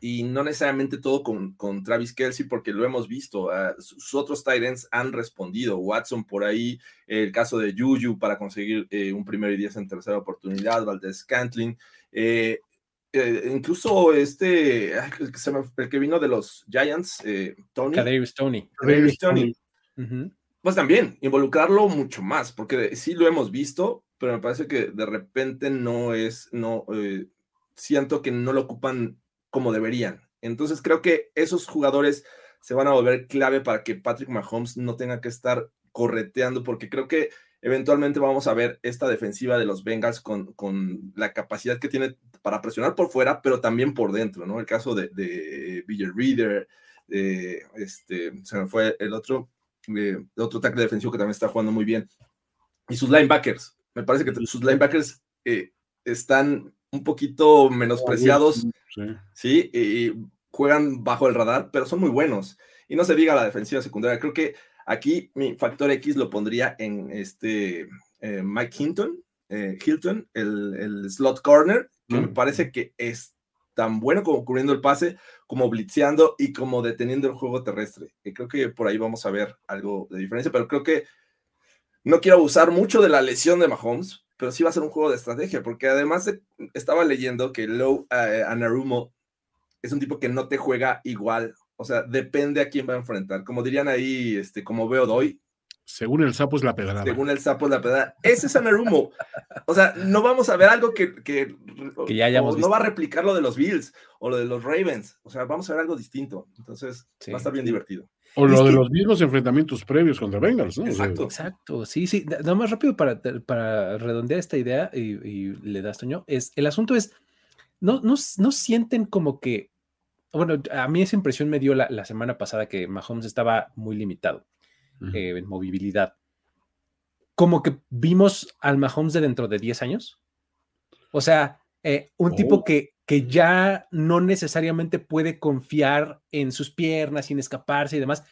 y no necesariamente todo con, con Travis Kelsey, porque lo hemos visto. Ah, sus otros Titans han respondido. Watson por ahí, el caso de Juju para conseguir eh, un primer y diez en tercera oportunidad, Valdez Cantling. Eh, eh, incluso este, el que vino de los Giants, Tony. Davis Tony. Pues también, involucrarlo mucho más, porque sí lo hemos visto, pero me parece que de repente no es, no, siento que no lo ocupan como deberían. Entonces creo que esos jugadores se van a volver clave para que Patrick Mahomes no tenga que estar correteando, porque creo que eventualmente vamos a ver esta defensiva de los Bengals con, con la capacidad que tiene para presionar por fuera, pero también por dentro, ¿no? El caso de, de Reader, este, se me fue el otro, eh, otro tackle defensivo que también está jugando muy bien. Y sus linebackers, me parece que sus linebackers eh, están un poquito menospreciados, sí. Y juegan bajo el radar, pero son muy buenos. Y no se diga la defensiva secundaria. Creo que aquí mi factor X lo pondría en este eh, Mike Hinton, eh, Hilton, el, slot corner, que me parece que es tan bueno como cubriendo el pase, como blitzeando y como deteniendo el juego terrestre. Y creo que por ahí vamos a ver algo de diferencia, pero creo que no quiero abusar mucho de la lesión de Mahomes, pero sí va a ser un juego de estrategia, porque además estaba leyendo que Low eh, Anarumo es un tipo que no te juega igual, o sea, depende a quién va a enfrentar. Como dirían ahí, este, como veo doy. Según el sapo es la pedrada. Según el sapo es la pedrada. Ese es Anarumo. o sea, no vamos a ver algo que, que, ya hayamos no va a replicar lo de los Bills o lo de los Ravens. O sea, vamos a ver algo distinto. Entonces, va a estar bien divertido. O lo de los mismos enfrentamientos previos contra Bengals, ¿no? Exacto. Exacto, sí, sí. Nada más rápido para, para redondear esta idea y, le das, Toño, es, el asunto es, no, no, no sienten como que, bueno, a mí esa impresión me dio la, semana pasada que Mahomes estaba muy limitado eh, en movilidad. Como que vimos al Mahomes de dentro de 10 años. O sea, eh, un tipo oh. que, que ya no necesariamente puede confiar en sus piernas, sin escaparse y demás,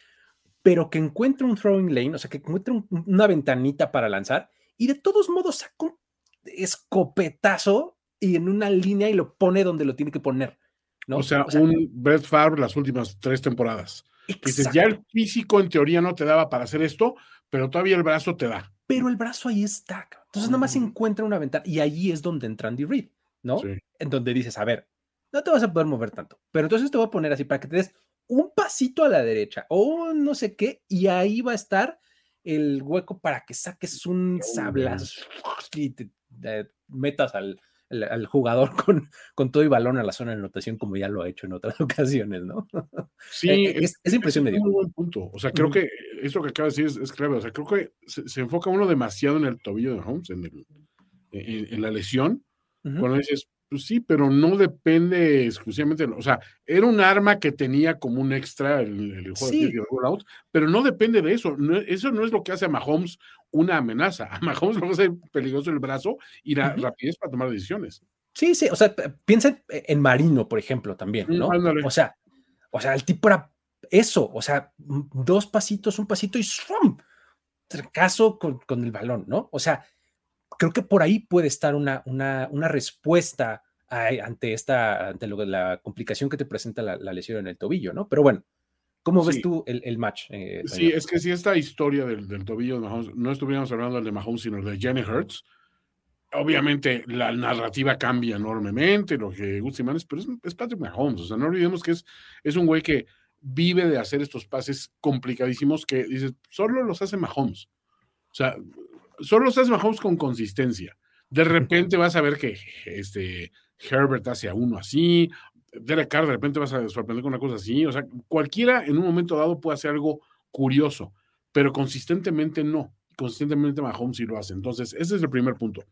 pero que encuentra un throwing lane, o sea, que encuentra una ventanita para lanzar y de todos modos saca un escopetazo y en una línea y lo pone donde lo tiene que poner. ¿no? O, sea, un Brett Favre las últimas tres temporadas. Dices, ya el físico en teoría no te daba para hacer esto, pero todavía el brazo te da. Pero el brazo ahí está. Entonces nada más encuentra una ventana y allí es donde entra Andy Reid. ¿no? En donde dices, a ver, no te vas a poder mover tanto, pero entonces te voy a poner así para que te des un pasito a la derecha o no sé qué, y ahí va a estar el hueco para que saques un sablazo y te, metas al, al, jugador con, con todo y balón a la zona de anotación, como ya lo ha hecho en otras ocasiones, ¿no? Sí, e, e, es, impresión de muy buen punto. O sea, creo que eso que acaba de decir es, clave. O sea, creo que se, enfoca uno demasiado en el tobillo de Holmes, en, el, en la lesión, cuando dices, pues sí, pero no depende exclusivamente, o sea, era un arma que tenía como un extra el, juego de rollout, pero no depende de eso. eso no es lo que hace a Mahomes una amenaza. A Mahomes le hace peligroso el brazo y la rapidez para tomar decisiones. Sí, sí, o sea, piensa en Marino, por ejemplo, también, ¿no? o sea, o sea, el tipo era eso, o sea, dos pasitos, un pasito y ¡swum! Caso con, con el balón, ¿no? O sea, creo que por ahí puede estar una, una, respuesta ante esta, ante lo, la complicación que te presenta la, lesión en el tobillo, ¿no? Pero bueno, ¿cómo ves tú el, match? Eh, sí, es que si esta historia del, tobillo de Mahomes, no estuviéramos hablando del de Mahomes, sino de Jenny Hurts, obviamente la narrativa cambia enormemente, lo que gusta pero es, Patrick Mahomes, o sea, no olvidemos que es, es un güey que vive de hacer estos pases complicadísimos que dices, solo los hace Mahomes. O sea, solo estás Mahomes con consistencia. De repente vas a ver que este Herbert hace a uno así, Derek Carr de repente vas a sorprender con una cosa así. O sea, cualquiera en un momento dado puede hacer algo curioso, pero consistentemente no. Consistentemente Mahomes sí lo hace. Entonces, ese es el primer punto.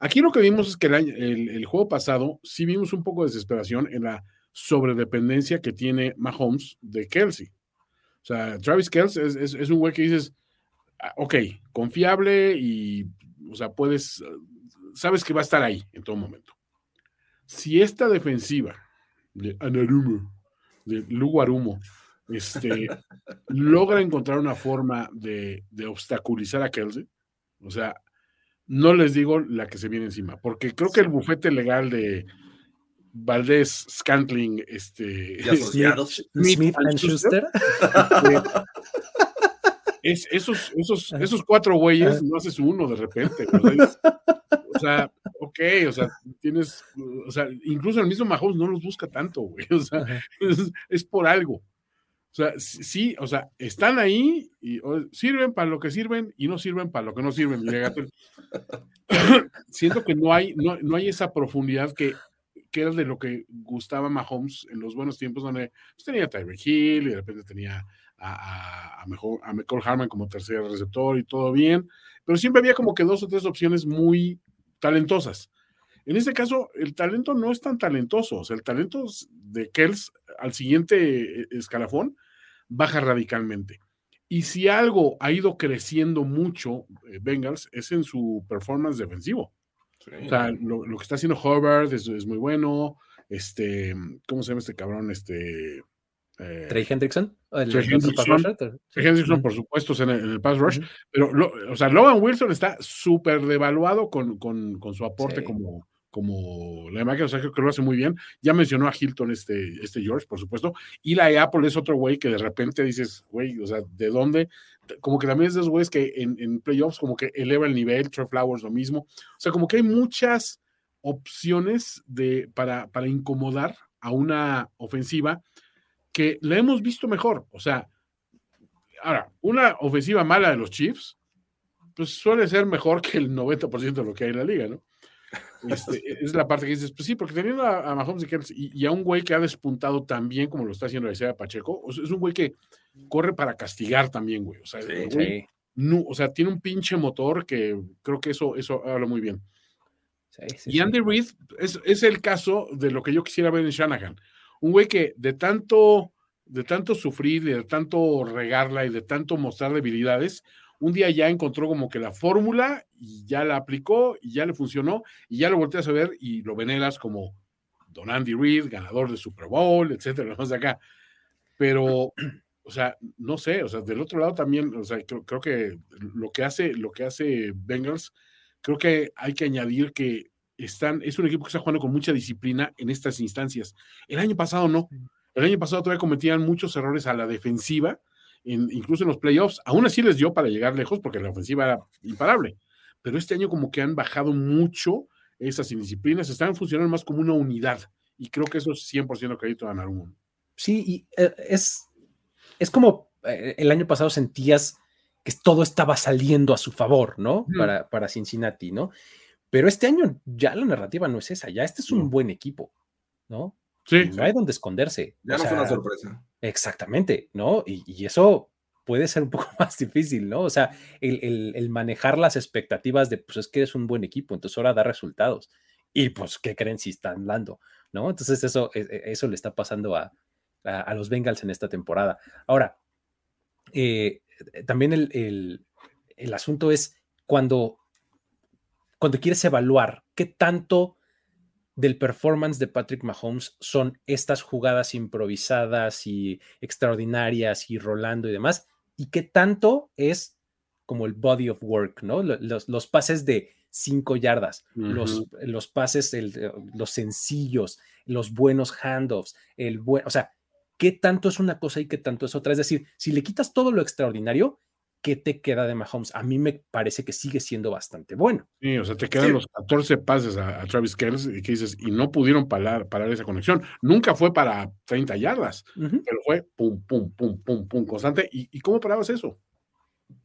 Aquí lo que vimos es que el, juego pasado sí vimos un poco de desesperación en la sobredependencia que tiene Mahomes de Kelsey. O sea, Travis Kelsey es un güey que dices, ok, confiable y, o sea, puedes, sabes que va a estar ahí en todo momento. Si esta defensiva de Anarumo, de Luguarumo, este, logra encontrar una forma de, obstaculizar a Kelsey, o sea, no les digo la que se viene encima, porque creo que el bufete legal de Valdés, Scantling, este, Smith, and Schuster, es, esos, esos, esos cuatro güeyes no haces uno de repente. O sea, ok, o sea, tienes, o sea, incluso el mismo Mahomes no los busca tanto, güey. O sea, es, por algo. O sea, sí, o sea, están ahí y sirven para lo que sirven y no sirven para lo que no sirven. Siento que no hay, no, no hay esa profundidad que que era de lo que gustaba Mahomes en los buenos tiempos, donde pues, tenía Tyreek Hill y de repente tenía a, a, mejor, a McCall Harman como tercer receptor y todo bien, pero siempre había como que dos o tres opciones muy talentosas. En este caso, el talento no es tan talentoso, o sea, el talento de Kells al siguiente eh, escalafón baja radicalmente. Y si algo ha ido creciendo mucho, eh, Bengals, es en su performance defensivo. O sea, lo, que está haciendo Hubbard es, es, muy bueno. Este, ¿cómo se llama este cabrón? Este. Eh, Trey Hendrickson. Trey Hendrickson, por supuesto, en el, pass rush. Pero, o sea, Logan Wilson está súper devaluado con, con, con, su aporte como, como la imagen, o sea, creo que lo hace muy bien. Ya mencionó a Hilton este, este George, por supuesto. Y la Apple es otro güey que de repente dices, güey, o sea, ¿de dónde? como que también es de esos güeyes que en, playoffs como que eleva el nivel, Trey Flowers lo mismo. O sea, como que hay muchas opciones de, para, para incomodar a una ofensiva que la hemos visto mejor. O sea, ahora, una ofensiva mala de los Chiefs, pues suele ser mejor que el 90% de lo que hay en la liga, ¿no? Este, es la parte que dices, pues sí, porque teniendo a, Mahomes y, a un güey que ha despuntado tan bien como lo está haciendo Isaiah Pacheco, es un güey que corre para castigar también, güey. O sea, No, o sea, tiene un pinche motor que creo que eso, eso habla muy bien. y Andy Reid es, es, el caso de lo que yo quisiera ver en Shanahan. Un güey que de tanto, de tanto sufrir, de tanto regarla y de tanto mostrar debilidades, un día ya encontró como que la fórmula y ya la aplicó y ya le funcionó y ya lo volteas a ver y lo veneras como Don Andy Reid, ganador de Super Bowl, etcétera, más acá. Pero, o sea, no sé, o sea, del otro lado también, o sea, creo, que lo que hace, lo que hace Bengals, creo que hay que añadir que están, es un equipo que está jugando con mucha disciplina en estas instancias. El año pasado no. El año pasado todavía cometían muchos errores a la defensiva incluso en los playoffs, aún así les dio para llegar lejos porque la ofensiva era imparable. Pero este año como que han bajado mucho esas indisciplinas, están funcionando más como una unidad. Y creo que eso es 100% crédito a Narumo. Sí, y eh, es, es como eh, el año pasado sentías que todo estaba saliendo a su favor, ¿no? Para, para Cincinnati, ¿no? Pero este año ya la narrativa no es esa, ya este es un buen equipo, ¿no? Sí. No hay donde esconderse. Ya no es una sorpresa. Exactamente, ¿no? Y, eso puede ser un poco más difícil, ¿no? O sea, el, manejar las expectativas de, pues es que es un buen equipo, entonces ahora da resultados. Y pues, ¿qué creen si están dando? ¿No? Entonces eso, e, e, eso le está pasando a, los Bengals en esta temporada. Ahora, eh, también el, el, asunto es cuando, cuando quieres evaluar qué tanto del performance de Patrick Mahomes son estas jugadas improvisadas y extraordinarias y rolando y demás, y qué tanto es como el body of work, ¿no? Los, pases de cinco yardas, los, los, pases, los sencillos, los buenos handoffs, el buen, o sea, qué tanto es una cosa y qué tanto es otra. Es decir, si le quitas todo lo extraordinario, ¿qué te queda de Mahomes? A mí me parece que sigue siendo bastante bueno. Sí, o sea, te quedan los 14 pases a, Travis Kelce y que dices, y no pudieron parar, parar esa conexión. Nunca fue para 30 yardas, pero fue pum, pum, pum, pum, pum, constante. ¿Y, cómo parabas eso?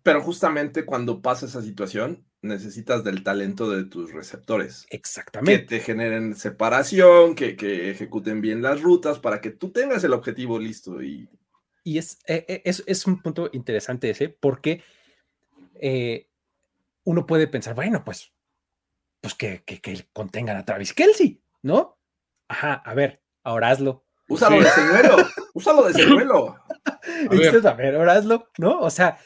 Pero justamente cuando pasa esa situación, necesitas del talento de tus receptores. Exactamente. Que te generen separación, que, que ejecuten bien las rutas para que tú tengas el objetivo listo y y es, eh, eh, es, es, un punto interesante ese, porque eh, uno puede pensar, bueno, pues, pues que, que, que, contengan a Travis Kelsey, ¿no? Ajá, a ver, ahora hazlo. Úsalo de señuelo, úsalo de señuelo. A ver. a ver, ahora hazlo, ¿no? O sea,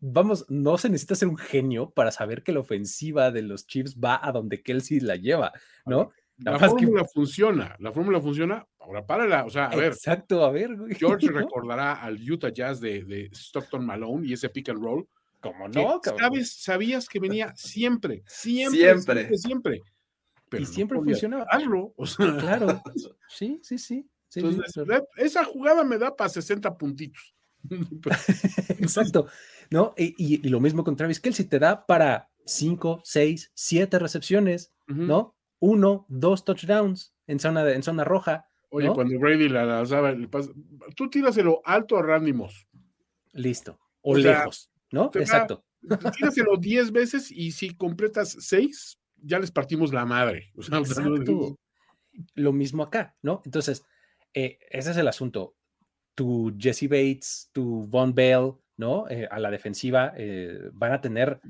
vamos, no se necesita ser un genio para saber que la ofensiva de los Chiefs va a donde Kelsey la lleva, ¿no? La fórmula funciona, la fórmula funciona, ahora párala, o sea, a ver. Exacto, a ver. George recordará al Utah Jazz de, Stockton Malone y ese pick and roll, ¿Cómo no? ¿Sabes? Sabías que venía siempre, siempre, Siempre. siempre, siempre. y no siempre funcionaba. darlo, o sea, Claro. Sí, sí, sí. sí, sí, entonces, pero- esa jugada me da para 60 puntitos. Exacto. ¿No? Y, y- y lo mismo con Travis Kelsey, te da para 5, 6, 7 recepciones. ¿no? Uno, dos touchdowns en zona, de- en zona roja. Oye, ¿no? cuando Brady la lanzaba, tú tíraselo alto a Randy Moss. Listo. O, O sea, lejos, ¿no? Exacto. Tíraselo 10 veces y si completas 6, ya les partimos la madre. O sea, Exacto. Lo mismo acá, ¿no? Entonces, eh, ese es el asunto. Tu Jesse Bates, tu Von Bell, ¿no? Eh, a la defensiva eh, van a tener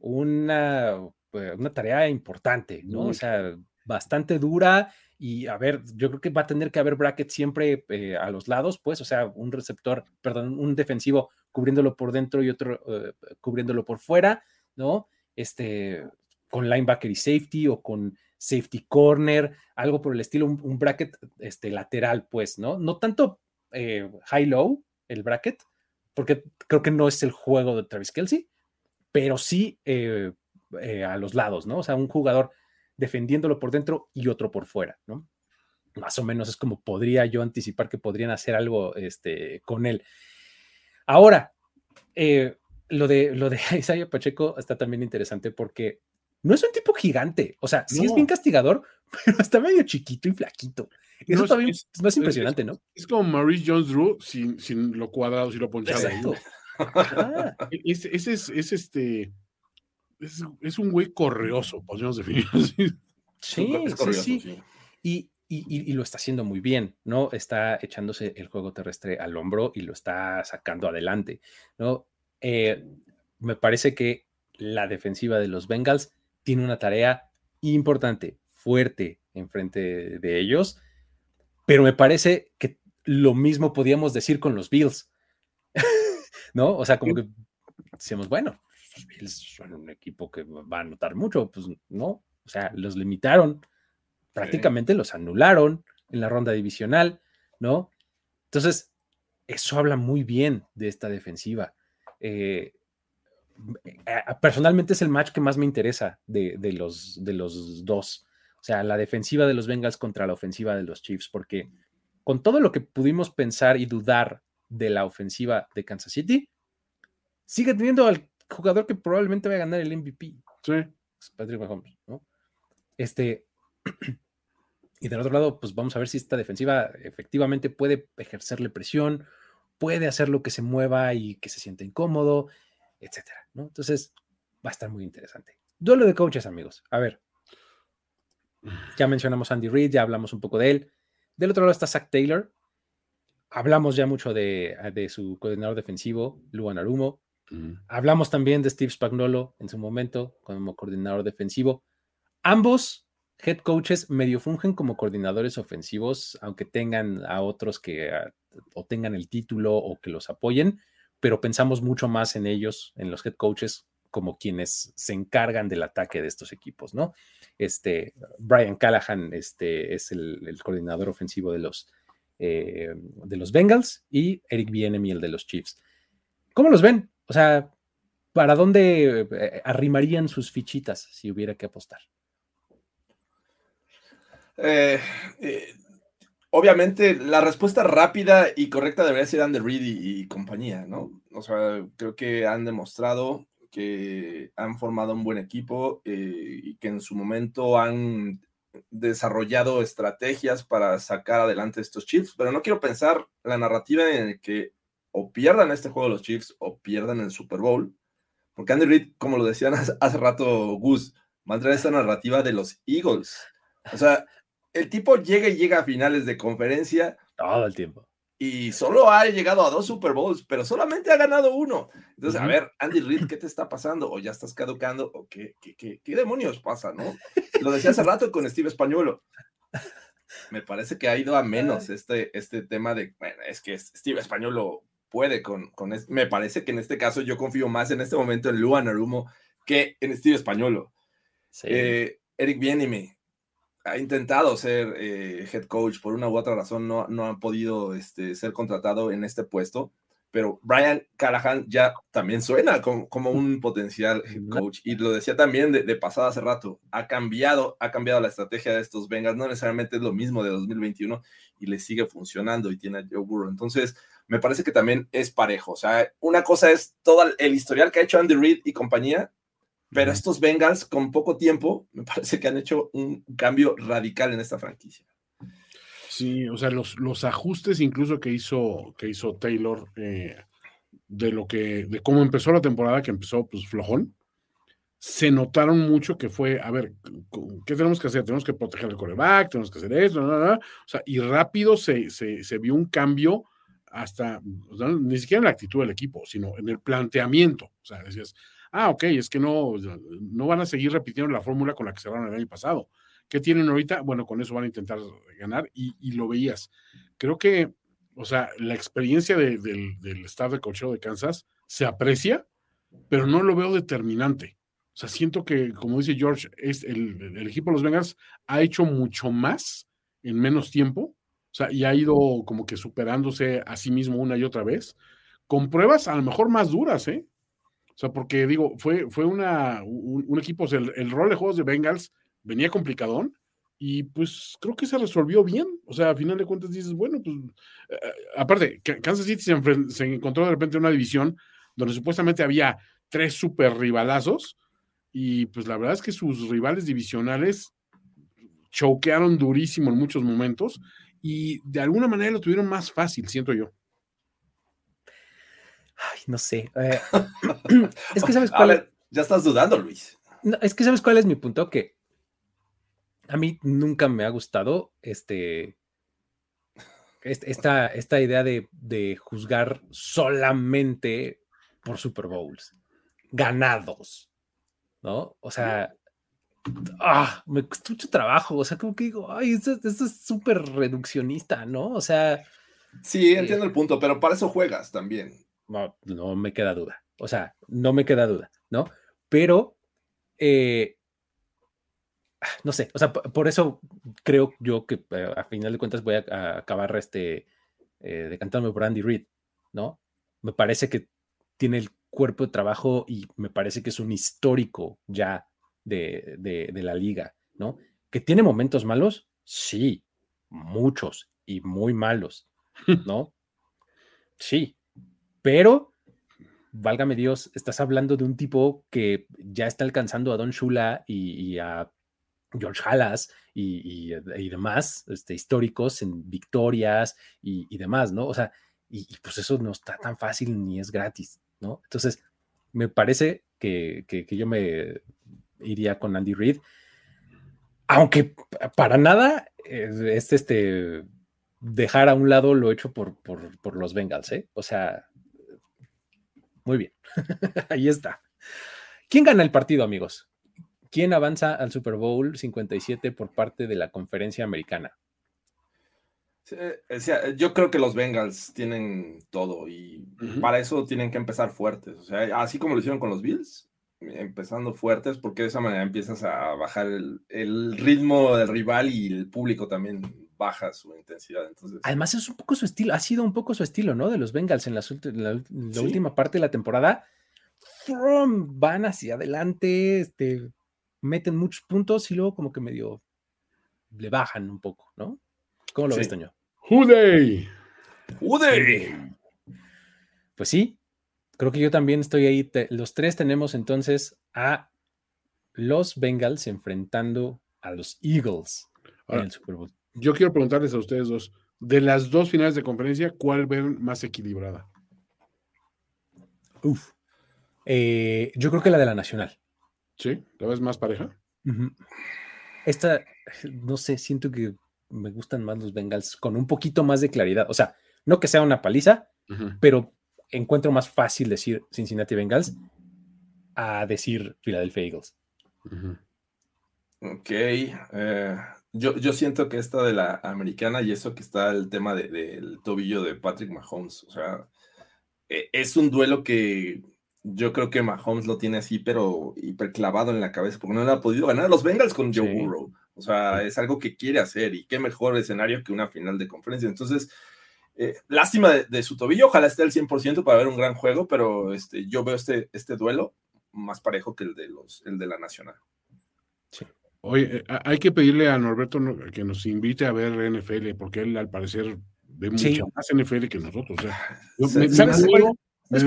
una, una tarea importante, ¿no? O sea, bastante dura y a ver, yo creo que va a tener que haber bracket siempre eh, a los lados, pues, o sea, un receptor, perdón, un defensivo cubriéndolo por dentro y otro eh, cubriéndolo por fuera, ¿no? Este, con linebacker y safety o con safety corner, algo por el estilo, un, un bracket este, lateral, pues, ¿no? No tanto eh, high-low, el bracket, porque creo que no es el juego de Travis Kelsey, pero sí eh, a los lados, ¿no? O sea, un jugador defendiéndolo por dentro y otro por fuera, ¿no? Más o menos es como podría yo anticipar que podrían hacer algo este, con él. Ahora, eh, lo, de, lo de Isaiah Pacheco está también interesante porque no es un tipo gigante, o sea, sí es bien castigador, pero está medio chiquito y flaquito. Eso No, también es- es más es- impresionante, ¿no? Es como Maurice Jones Drew sin, sin lo cuadrado, sin lo ponchado. Exacto. Es, ese es, es este. Es, es un güey correoso, podríamos definirlo así. Sí, Es sí, corrioso, sí. sí. Y, y- y- y lo está haciendo muy bien, ¿no? Está echándose el juego terrestre al hombro y lo está sacando adelante, ¿no? Eh, me parece que la defensiva de los Bengals tiene una tarea importante, fuerte enfrente de ellos, pero me parece que lo mismo podíamos decir con los Bills, ¿no? O sea, como que decíamos, bueno, los Bills son un equipo que va a anotar mucho, pues no, o sea, los limitaron, prácticamente los anularon en la ronda divisional, ¿no? Entonces, eso habla muy bien de esta defensiva. Eh, personalmente es el match que más me interesa de, de los, de los dos. O sea, la defensiva de los Bengals contra la ofensiva de los Chiefs, porque con todo lo que pudimos pensar y dudar de la ofensiva de Kansas City, sigue teniendo al jugador que probablemente va a ganar el MVP. Sí. es Patrick Mahomes, ¿no? Este, y del otro lado, pues vamos a ver si esta defensiva efectivamente puede ejercerle presión, puede hacer lo que se mueva y que se sienta incómodo, etcétera, ¿no? Entonces, va a estar muy interesante. Duelo de coaches, amigos. A ver, ya mencionamos a Andy Reid, ya hablamos un poco de él. Del otro lado está Zach Taylor. Hablamos ya mucho de, de su coordinador defensivo, Luan Arumo. Hablamos también de Steve Spagnuolo en su momento como coordinador defensivo. Ambos head coaches medio fungen como coordinadores ofensivos, aunque tengan a otros que o tengan el título o que los apoyen, pero pensamos mucho más en ellos, en los head coaches, como quienes se encargan del ataque de estos equipos, ¿no? Este, Brian Callahan este, es el, coordinador ofensivo de los, eh, de los Bengals y Eric Bieniemy el de los Chiefs. ¿Cómo los ven? O sea, ¿para dónde eh, arrimarían sus fichitas si hubiera que apostar? Eh, eh, obviamente, la respuesta rápida y correcta debería ser Andy Reid y, compañía, ¿no? O sea, creo que han demostrado que han formado un buen equipo y que en su momento han desarrollado estrategias para sacar adelante estos Chiefs, pero no quiero pensar la narrativa en el que o pierdan este juego los Chiefs o pierdan el Super Bowl, porque Andy Reid, como lo decían hace, hace rato Gus, va a traer esta narrativa de los Eagles. O sea, el tipo llega y llega a finales de conferencia. Todo el tiempo. Y solo ha llegado a dos Super Bowls, pero solamente ha ganado uno. Entonces, uh -huh. a ver, Andy Reid, ¿qué te está pasando? ¿O ya estás caducando? ¿O qué, qué, qué, qué demonios pasa, no? Lo decía hace rato con Steve Españolo. Me parece que ha ido a menos este, este tema de, bueno, es que Steve Españolo puede con, con este, me parece que en este caso yo confío más en este momento en Luan Arumo que en Steve Españolo. Sí. Eh, Eric Bienime ha intentado ser eh, head coach por una u otra razón, no, no ha podido este, ser contratado en este puesto. pero Brian Callahan ya también suena como, como un potencial head coach. Y lo decía también de, de, pasado hace rato, ha cambiado, ha cambiado la estrategia de estos Bengals, no necesariamente es lo mismo de 2021 y le sigue funcionando y tiene a Joe Burrow. Entonces, me parece que también es parejo. O sea, una cosa es todo el historial que ha hecho Andy Reid y compañía, pero estos Bengals con poco tiempo, me parece que han hecho un cambio radical en esta franquicia. Sí, o sea, los, los ajustes incluso que hizo, que hizo Taylor eh, de lo que, de cómo empezó la temporada, que empezó pues flojón, se notaron mucho que fue, a ver, ¿qué tenemos que hacer? Tenemos que proteger el coreback, tenemos que hacer esto, o sea, y rápido se, se, se vio un cambio hasta, ni siquiera en la actitud del equipo, sino en el planteamiento. O sea, decías, ah, ok, es que no, no van a seguir repitiendo la fórmula con la que cerraron el año pasado. ¿Qué tienen ahorita? Bueno, con eso van a intentar ganar y, lo veías. Creo que, o sea, la experiencia del, staff de cocheo de Kansas se aprecia, pero no lo veo determinante. O sea, siento que, como dice George, es el, equipo de los Bengals ha hecho mucho más en menos tiempo, o sea, y ha ido como que superándose a sí mismo una y otra vez, con pruebas a lo mejor más duras, ¿eh? O sea, porque digo, fue, fue una, un, equipo, o sea, el, el, rol de juegos de Bengals venía complicadón y pues creo que se resolvió bien. O sea, a final de cuentas dices, bueno, pues eh, aparte, Kansas City se, encontró de repente en una división donde supuestamente había tres super rivalazos y pues la verdad es que sus rivales divisionales choquearon durísimo en muchos momentos y de alguna manera lo tuvieron más fácil, siento yo. Ay, no sé. Eh, es que sabes cuál. ya estás dudando, Luis. No, es que sabes cuál es mi punto, que a mí nunca me ha gustado este, esta, esta idea de, juzgar solamente por Super Bowls ganados, ¿no? O sea, ah, me cuesta mucho trabajo, o sea, como que digo, ay, esto, es súper reduccionista, ¿no? O sea... Sí, entiendo el punto, pero para eso juegas también. No, no me queda duda, o sea, no me queda duda, ¿no? Pero eh, no sé, o sea, por eso creo yo que eh, a final de cuentas voy a, acabar este, eh, decantándome por Andy Reid, ¿no? Me parece que tiene el cuerpo de trabajo y me parece que es un histórico ya de, de la liga, ¿no? Que tiene momentos malos, sí, muchos y muy malos, ¿no? Sí, pero válgame Dios, estás hablando de un tipo que ya está alcanzando a Don Shula y, a George Halas y, demás este, históricos en victorias y, demás, ¿no? O sea, y, pues eso no está tan fácil ni es gratis, ¿no? Entonces, me parece que, yo me iría con Andy Reid, aunque para nada es este dejar a un lado lo hecho por, por, por los Bengals, ¿eh? O sea, muy bien, ahí está. ¿Quién gana el partido, amigos? ¿Quién avanza al Super Bowl 57 por parte de la conferencia americana? yo creo que los Bengals tienen todo y para eso tienen que empezar fuertes. O sea, así como lo hicieron con los Bills, empezando fuertes, porque de esa manera empiezas a bajar el, ritmo del rival y el público también baja su intensidad. Entonces... Además, es un poco su estilo, ha sido un poco su estilo, ¿no? De los Bengals en la, última parte de la temporada. Van hacia adelante, este, meten muchos puntos y luego como que medio le bajan un poco, ¿no? ¿Cómo lo ves, Toño? ¡Juday! ¡Juday! Pues sí, creo que yo también estoy ahí. los tres tenemos entonces a los Bengals enfrentando a los Eagles en el Super Bowl. Yo quiero preguntarles a ustedes dos, de las dos finales de conferencia, ¿cuál ven más equilibrada? Uf. Eh, yo creo que la de la Nacional. Sí, ¿la ves más pareja? Esta, no sé, siento que me gustan más los Bengals con un poquito más de claridad. O sea, no que sea una paliza, pero encuentro más fácil decir Cincinnati Bengals a decir Philadelphia Eagles. Ok. Eh, yo, yo, siento que esta de la americana y eso que está el tema del tobillo de Patrick Mahomes. O sea, e, es un duelo que yo creo que Mahomes lo tiene así, pero hiperclavado en la cabeza, porque no le ha podido ganar a los Bengals con Joe Burrow. O sea, es algo que quiere hacer y qué mejor escenario que una final de conferencia. Entonces, Eh, lástima de, su tobillo, ojalá esté al 100% para ver un gran juego, pero este, yo veo este, este duelo más parejo que el de, los, el de la Nacional. Oye, eh, hay que pedirle a Norberto que nos invite a ver NFL, porque él al parecer ve mucho más NFL que nosotros. ¿Sabes,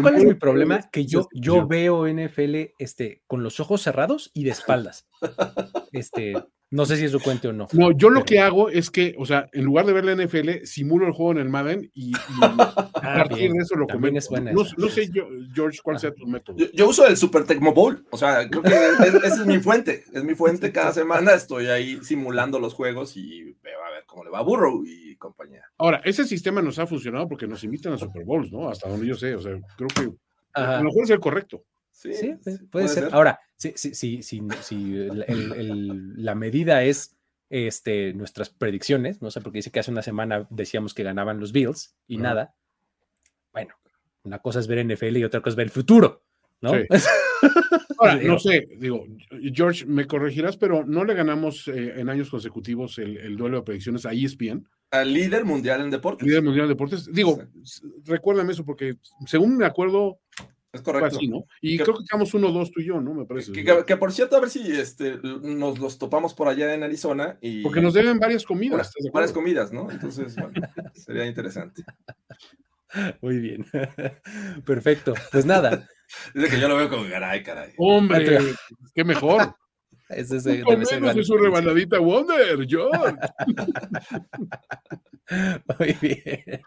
cuál, es mi problema? Que yo, yo veo NFL este, con los ojos cerrados y de espaldas. Este, no sé si eso cuente o no. No, yo lo que hago es que, o sea, en lugar de ver la NFL, simulo el juego en el Madden y, a ah, partir de eso lo comento. No, sé, yo, George, cuál sea tu método. Yo, uso el Super Tecmo Bowl, o sea, creo que esa es mi fuente. Es mi fuente. Cada semana estoy ahí simulando los juegos y veo a ver cómo le va a Burrow y compañía. Ahora, ese sistema nos ha funcionado porque nos invitan a Super Bowls, ¿no? Hasta donde yo sé, o sea, creo que a lo mejor es el correcto. Sí, puede, ser. Ahora, si, si, si, si la medida es este, nuestras predicciones, no sé, porque dice que hace una semana decíamos que ganaban los Bills y nada. Bueno, una cosa es ver NFL y otra cosa es ver el futuro, ¿no? Ahora, no sé, digo, George, me corregirás, pero no le ganamos eh, en años consecutivos el, duelo de predicciones a ESPN. Al líder mundial en deportes. Líder mundial en deportes. Digo, recuérdame eso, porque según me acuerdo, es correcto. Y creo que quedamos uno, dos tú y yo, ¿no? Me parece. Que, por cierto, a ver si este, nos los topamos por allá en Arizona. Y... Porque nos deben varias comidas. varias comidas, ¿no? Entonces, bueno, sería interesante. Muy bien. Perfecto. Pues nada. Dice que yo lo veo como caray, caray. Hombre, qué mejor. Ese es menos de su rebanadita Wonder, John. Muy bien,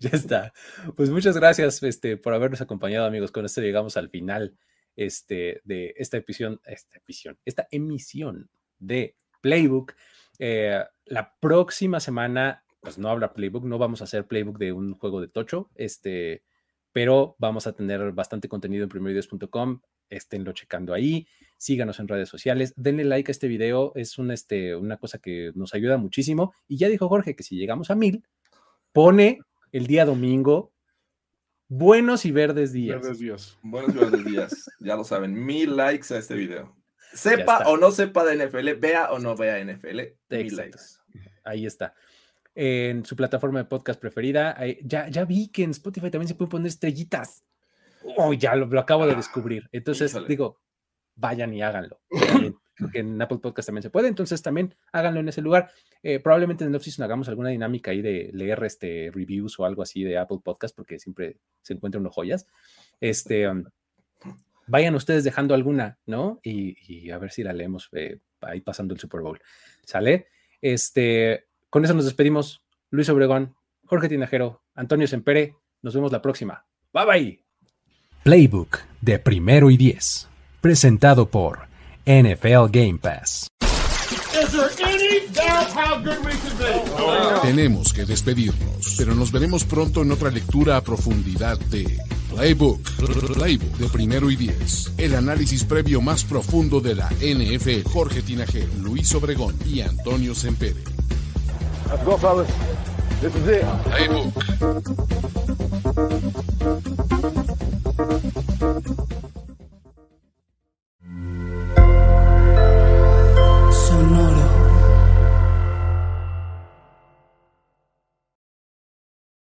ya está. Pues muchas gracias este, por habernos acompañado, amigos. Con esto llegamos al final este, de esta emisión, esta emisión, esta emisión de Playbook. Eh, la próxima semana, pues no habla Playbook, no vamos a hacer Playbook de un juego de tocho, este, pero vamos a tener bastante contenido en primerideos.com. Esténlo checando ahí síganos en redes sociales, denle like a este video, es un, este, una cosa que nos ayuda muchísimo. Y ya dijo Jorge que si llegamos a mil, pone el día domingo buenos y verdes días. Verdes días. Buenos y verdes días, ya lo saben, mil likes a este video. Sepa o no sepa de NFL, vea o no vea NFL, mil likes. Ahí está en su plataforma de podcast preferida. Ya, ya vi que en Spotify también se pueden poner estrellitas. Oh, ya lo, acabo de descubrir. Entonces, digo, vayan y háganlo. porque en Apple Podcast también se puede, entonces también háganlo en ese lugar. Eh, probablemente en el off hagamos alguna dinámica ahí de leer este, reviews o algo así de Apple Podcast, porque siempre se encuentran unos joyas. Este, um, vayan ustedes dejando alguna, ¿no? Y, a ver si la leemos eh, ahí pasando el Super Bowl. ¿Sale? Este, con eso nos despedimos. Luis Obregón, Jorge Tinajero, Antonio Sempere. Nos vemos la próxima. Bye bye. Playbook de primero y diez presentado por NFL Game Pass. Tenemos que despedirnos, pero nos veremos pronto en otra lectura a profundidad de Playbook, Playbook de primero y diez. El análisis previo más profundo de la NFL. Jorge Tinajero, Luis Obregón y Antonio Sempere. Let's go, fellas. This is it. Playbook. Thank you.